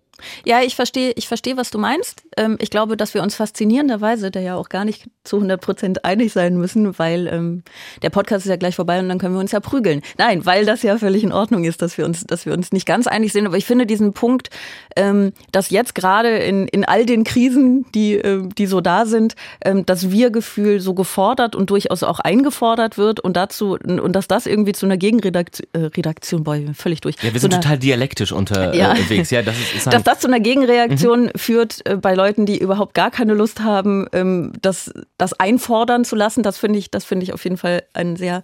Ja, ich verstehe, ich verstehe, was du meinst. Ähm, ich glaube, dass wir uns faszinierenderweise da ja auch gar nicht zu 100 Prozent einig sein müssen, weil ähm, der Podcast ist ja gleich vorbei und dann können wir uns ja prügeln. Nein, weil das ja völlig in Ordnung ist, dass wir uns, dass wir uns nicht ganz einig sind. Aber ich finde diesen Punkt, ähm, dass jetzt gerade in, in all den Krisen, die, äh, die so da sind, ähm, das Wir-Gefühl so gefordert und durchaus auch eingefordert wird und dazu, und dass das irgendwie zu einer Gegenredaktion, äh, Redaktion, boah, völlig durch. Ja, wir sind so total dialektisch unterwegs. Ja. ja, das ist, ist dass das zu einer Gegenreaktion mhm. führt äh, bei Leuten, die überhaupt gar keine Lust haben, ähm, das, das einfordern zu lassen, das finde ich, das finde ich auf jeden Fall einen sehr,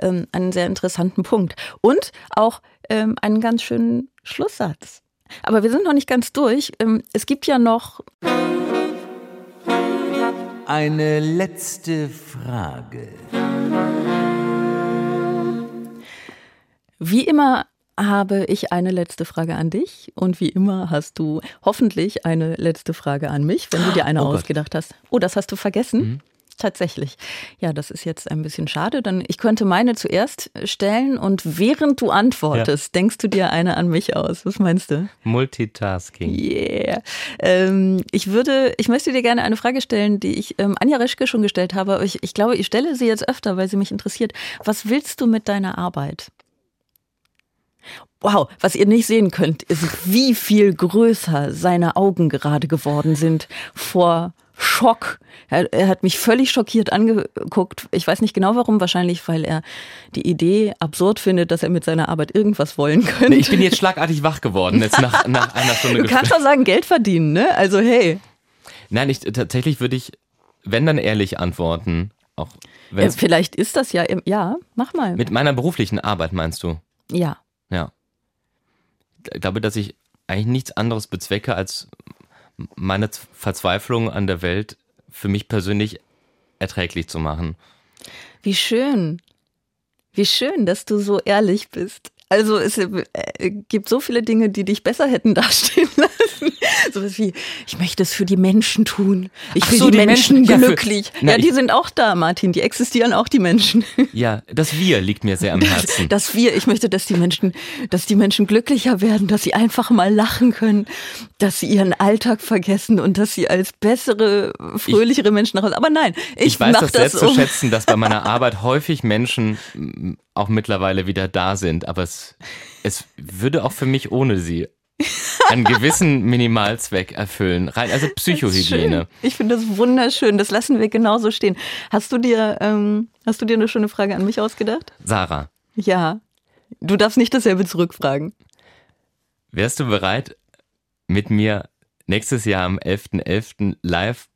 ähm, einen sehr interessanten Punkt. Und auch ähm, einen ganz schönen Schlusssatz. Aber wir sind noch nicht ganz durch. Ähm, es gibt ja noch eine letzte Frage. Wie immer habe ich eine letzte Frage an dich und wie immer hast du hoffentlich eine letzte Frage an mich, wenn du dir eine oh ausgedacht hast. Oh, das hast du vergessen? Mhm. Tatsächlich. Ja, das ist jetzt ein bisschen schade. Dann ich könnte meine zuerst stellen und während du antwortest, ja. denkst du dir eine an mich aus. Was meinst du? Multitasking. Yeah. Ähm, ich würde, ich möchte dir gerne eine Frage stellen, die ich ähm, Anja Reschke schon gestellt habe. Aber ich, ich glaube, ich stelle sie jetzt öfter, weil sie mich interessiert. Was willst du mit deiner Arbeit? Wow, was ihr nicht sehen könnt, ist, wie viel größer seine Augen gerade geworden sind vor Schock. Er, er, hat mich völlig schockiert angeguckt. Ich weiß nicht genau warum, wahrscheinlich, weil er die Idee absurd findet, dass er mit seiner Arbeit irgendwas wollen könnte. Ich bin jetzt schlagartig wach geworden, jetzt nach, nach einer Stunde. Du kannst doch sagen, Geld verdienen, ne? Also hey. Nein, ich, tatsächlich würde ich, wenn dann ehrlich antworten. Auch ja, vielleicht ist das ja, ja, mach mal. Mit meiner beruflichen Arbeit meinst du? Ja. Ja glaube, dass ich eigentlich nichts anderes bezwecke, als meine Verzweiflung an der Welt für mich persönlich erträglich zu machen. Wie schön. Wie schön, dass du so ehrlich bist. Also es äh, gibt so viele Dinge, die dich besser hätten dastehen lassen. So was wie, ich möchte es für die Menschen tun. Ich will so, die, die, Menschen, Menschen glücklich. Ja, für, na, ja, die sind auch da, Martin. Die existieren auch, die Menschen. Ja, das Wir liegt mir sehr am Herzen. Das Wir. Ich möchte, dass die Menschen, dass die Menschen glücklicher werden, dass sie einfach mal lachen können, dass sie ihren Alltag vergessen und dass sie als bessere, fröhlichere ich, Menschen nach Hause. Aber nein, ich, ich weiß das das zu um. schätzen, dass bei meiner Arbeit häufig Menschen auch mittlerweile wieder da sind, aber es, es würde auch für mich ohne sie einen gewissen Minimalzweck erfüllen. Rein, also Psychohygiene. Ich finde das wunderschön. Das lassen wir genauso stehen. Hast du dir, ähm, hast du dir eine schöne Frage an mich ausgedacht? Sarah. Ja. Du darfst nicht dasselbe zurückfragen. Wärst du bereit, mit mir nächstes Jahr am 11.11. .11. live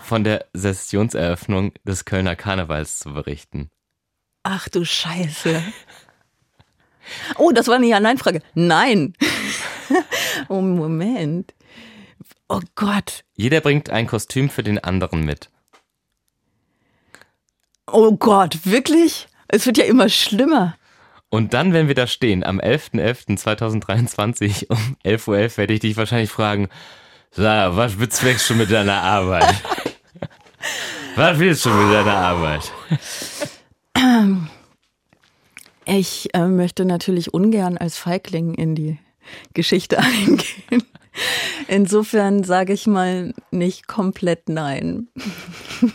von der Sessionseröffnung des Kölner Karnevals zu berichten? Ach du Scheiße. Oh, das war eine Ja-Nein-Frage. Nein. oh, Moment. Oh Gott. Jeder bringt ein Kostüm für den anderen mit. Oh Gott, wirklich? Es wird ja immer schlimmer. Und dann, wenn wir da stehen, am 11.11.2023 um 11.11 Uhr .11 werde ich dich wahrscheinlich fragen, Sarah, was bezweckst du mit deiner Arbeit? was willst du mit deiner Arbeit? Ich äh, möchte natürlich ungern als Feigling in die Geschichte eingehen. Insofern sage ich mal nicht komplett nein.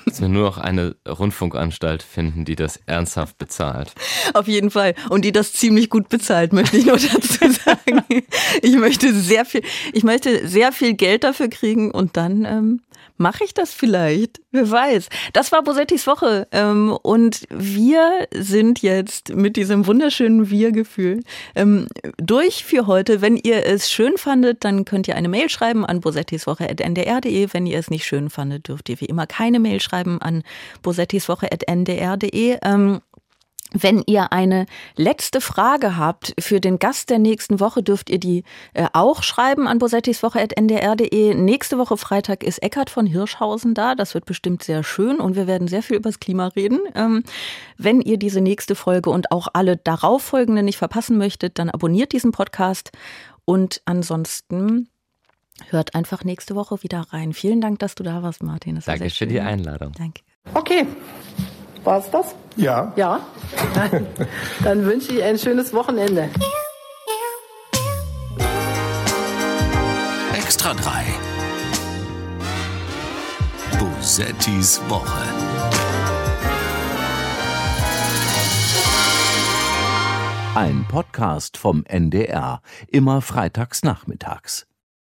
Dass wir nur noch eine Rundfunkanstalt finden, die das ernsthaft bezahlt. Auf jeden Fall. Und die das ziemlich gut bezahlt, möchte ich nur dazu sagen. Ich möchte sehr viel, ich möchte sehr viel Geld dafür kriegen und dann ähm, Mache ich das vielleicht? Wer weiß. Das war Bosettis Woche. Ähm, und wir sind jetzt mit diesem wunderschönen Wir-Gefühl ähm, durch für heute. Wenn ihr es schön fandet, dann könnt ihr eine Mail schreiben an bosettiswoche.ndr.de. Wenn ihr es nicht schön fandet, dürft ihr wie immer keine Mail schreiben an bosettiswoche.ndr.de. Wenn ihr eine letzte Frage habt für den Gast der nächsten Woche, dürft ihr die äh, auch schreiben an bosettiswoche.ndr.de. Nächste Woche Freitag ist Eckart von Hirschhausen da. Das wird bestimmt sehr schön und wir werden sehr viel über das Klima reden. Ähm, wenn ihr diese nächste Folge und auch alle darauffolgenden nicht verpassen möchtet, dann abonniert diesen Podcast und ansonsten hört einfach nächste Woche wieder rein. Vielen Dank, dass du da warst, Martin. Das Danke für die Einladung. Danke. Okay. War es das? Ja. Ja? Dann, dann wünsche ich ein schönes Wochenende. Extra 3. Bosettis Woche. Ein Podcast vom NDR, immer freitags nachmittags.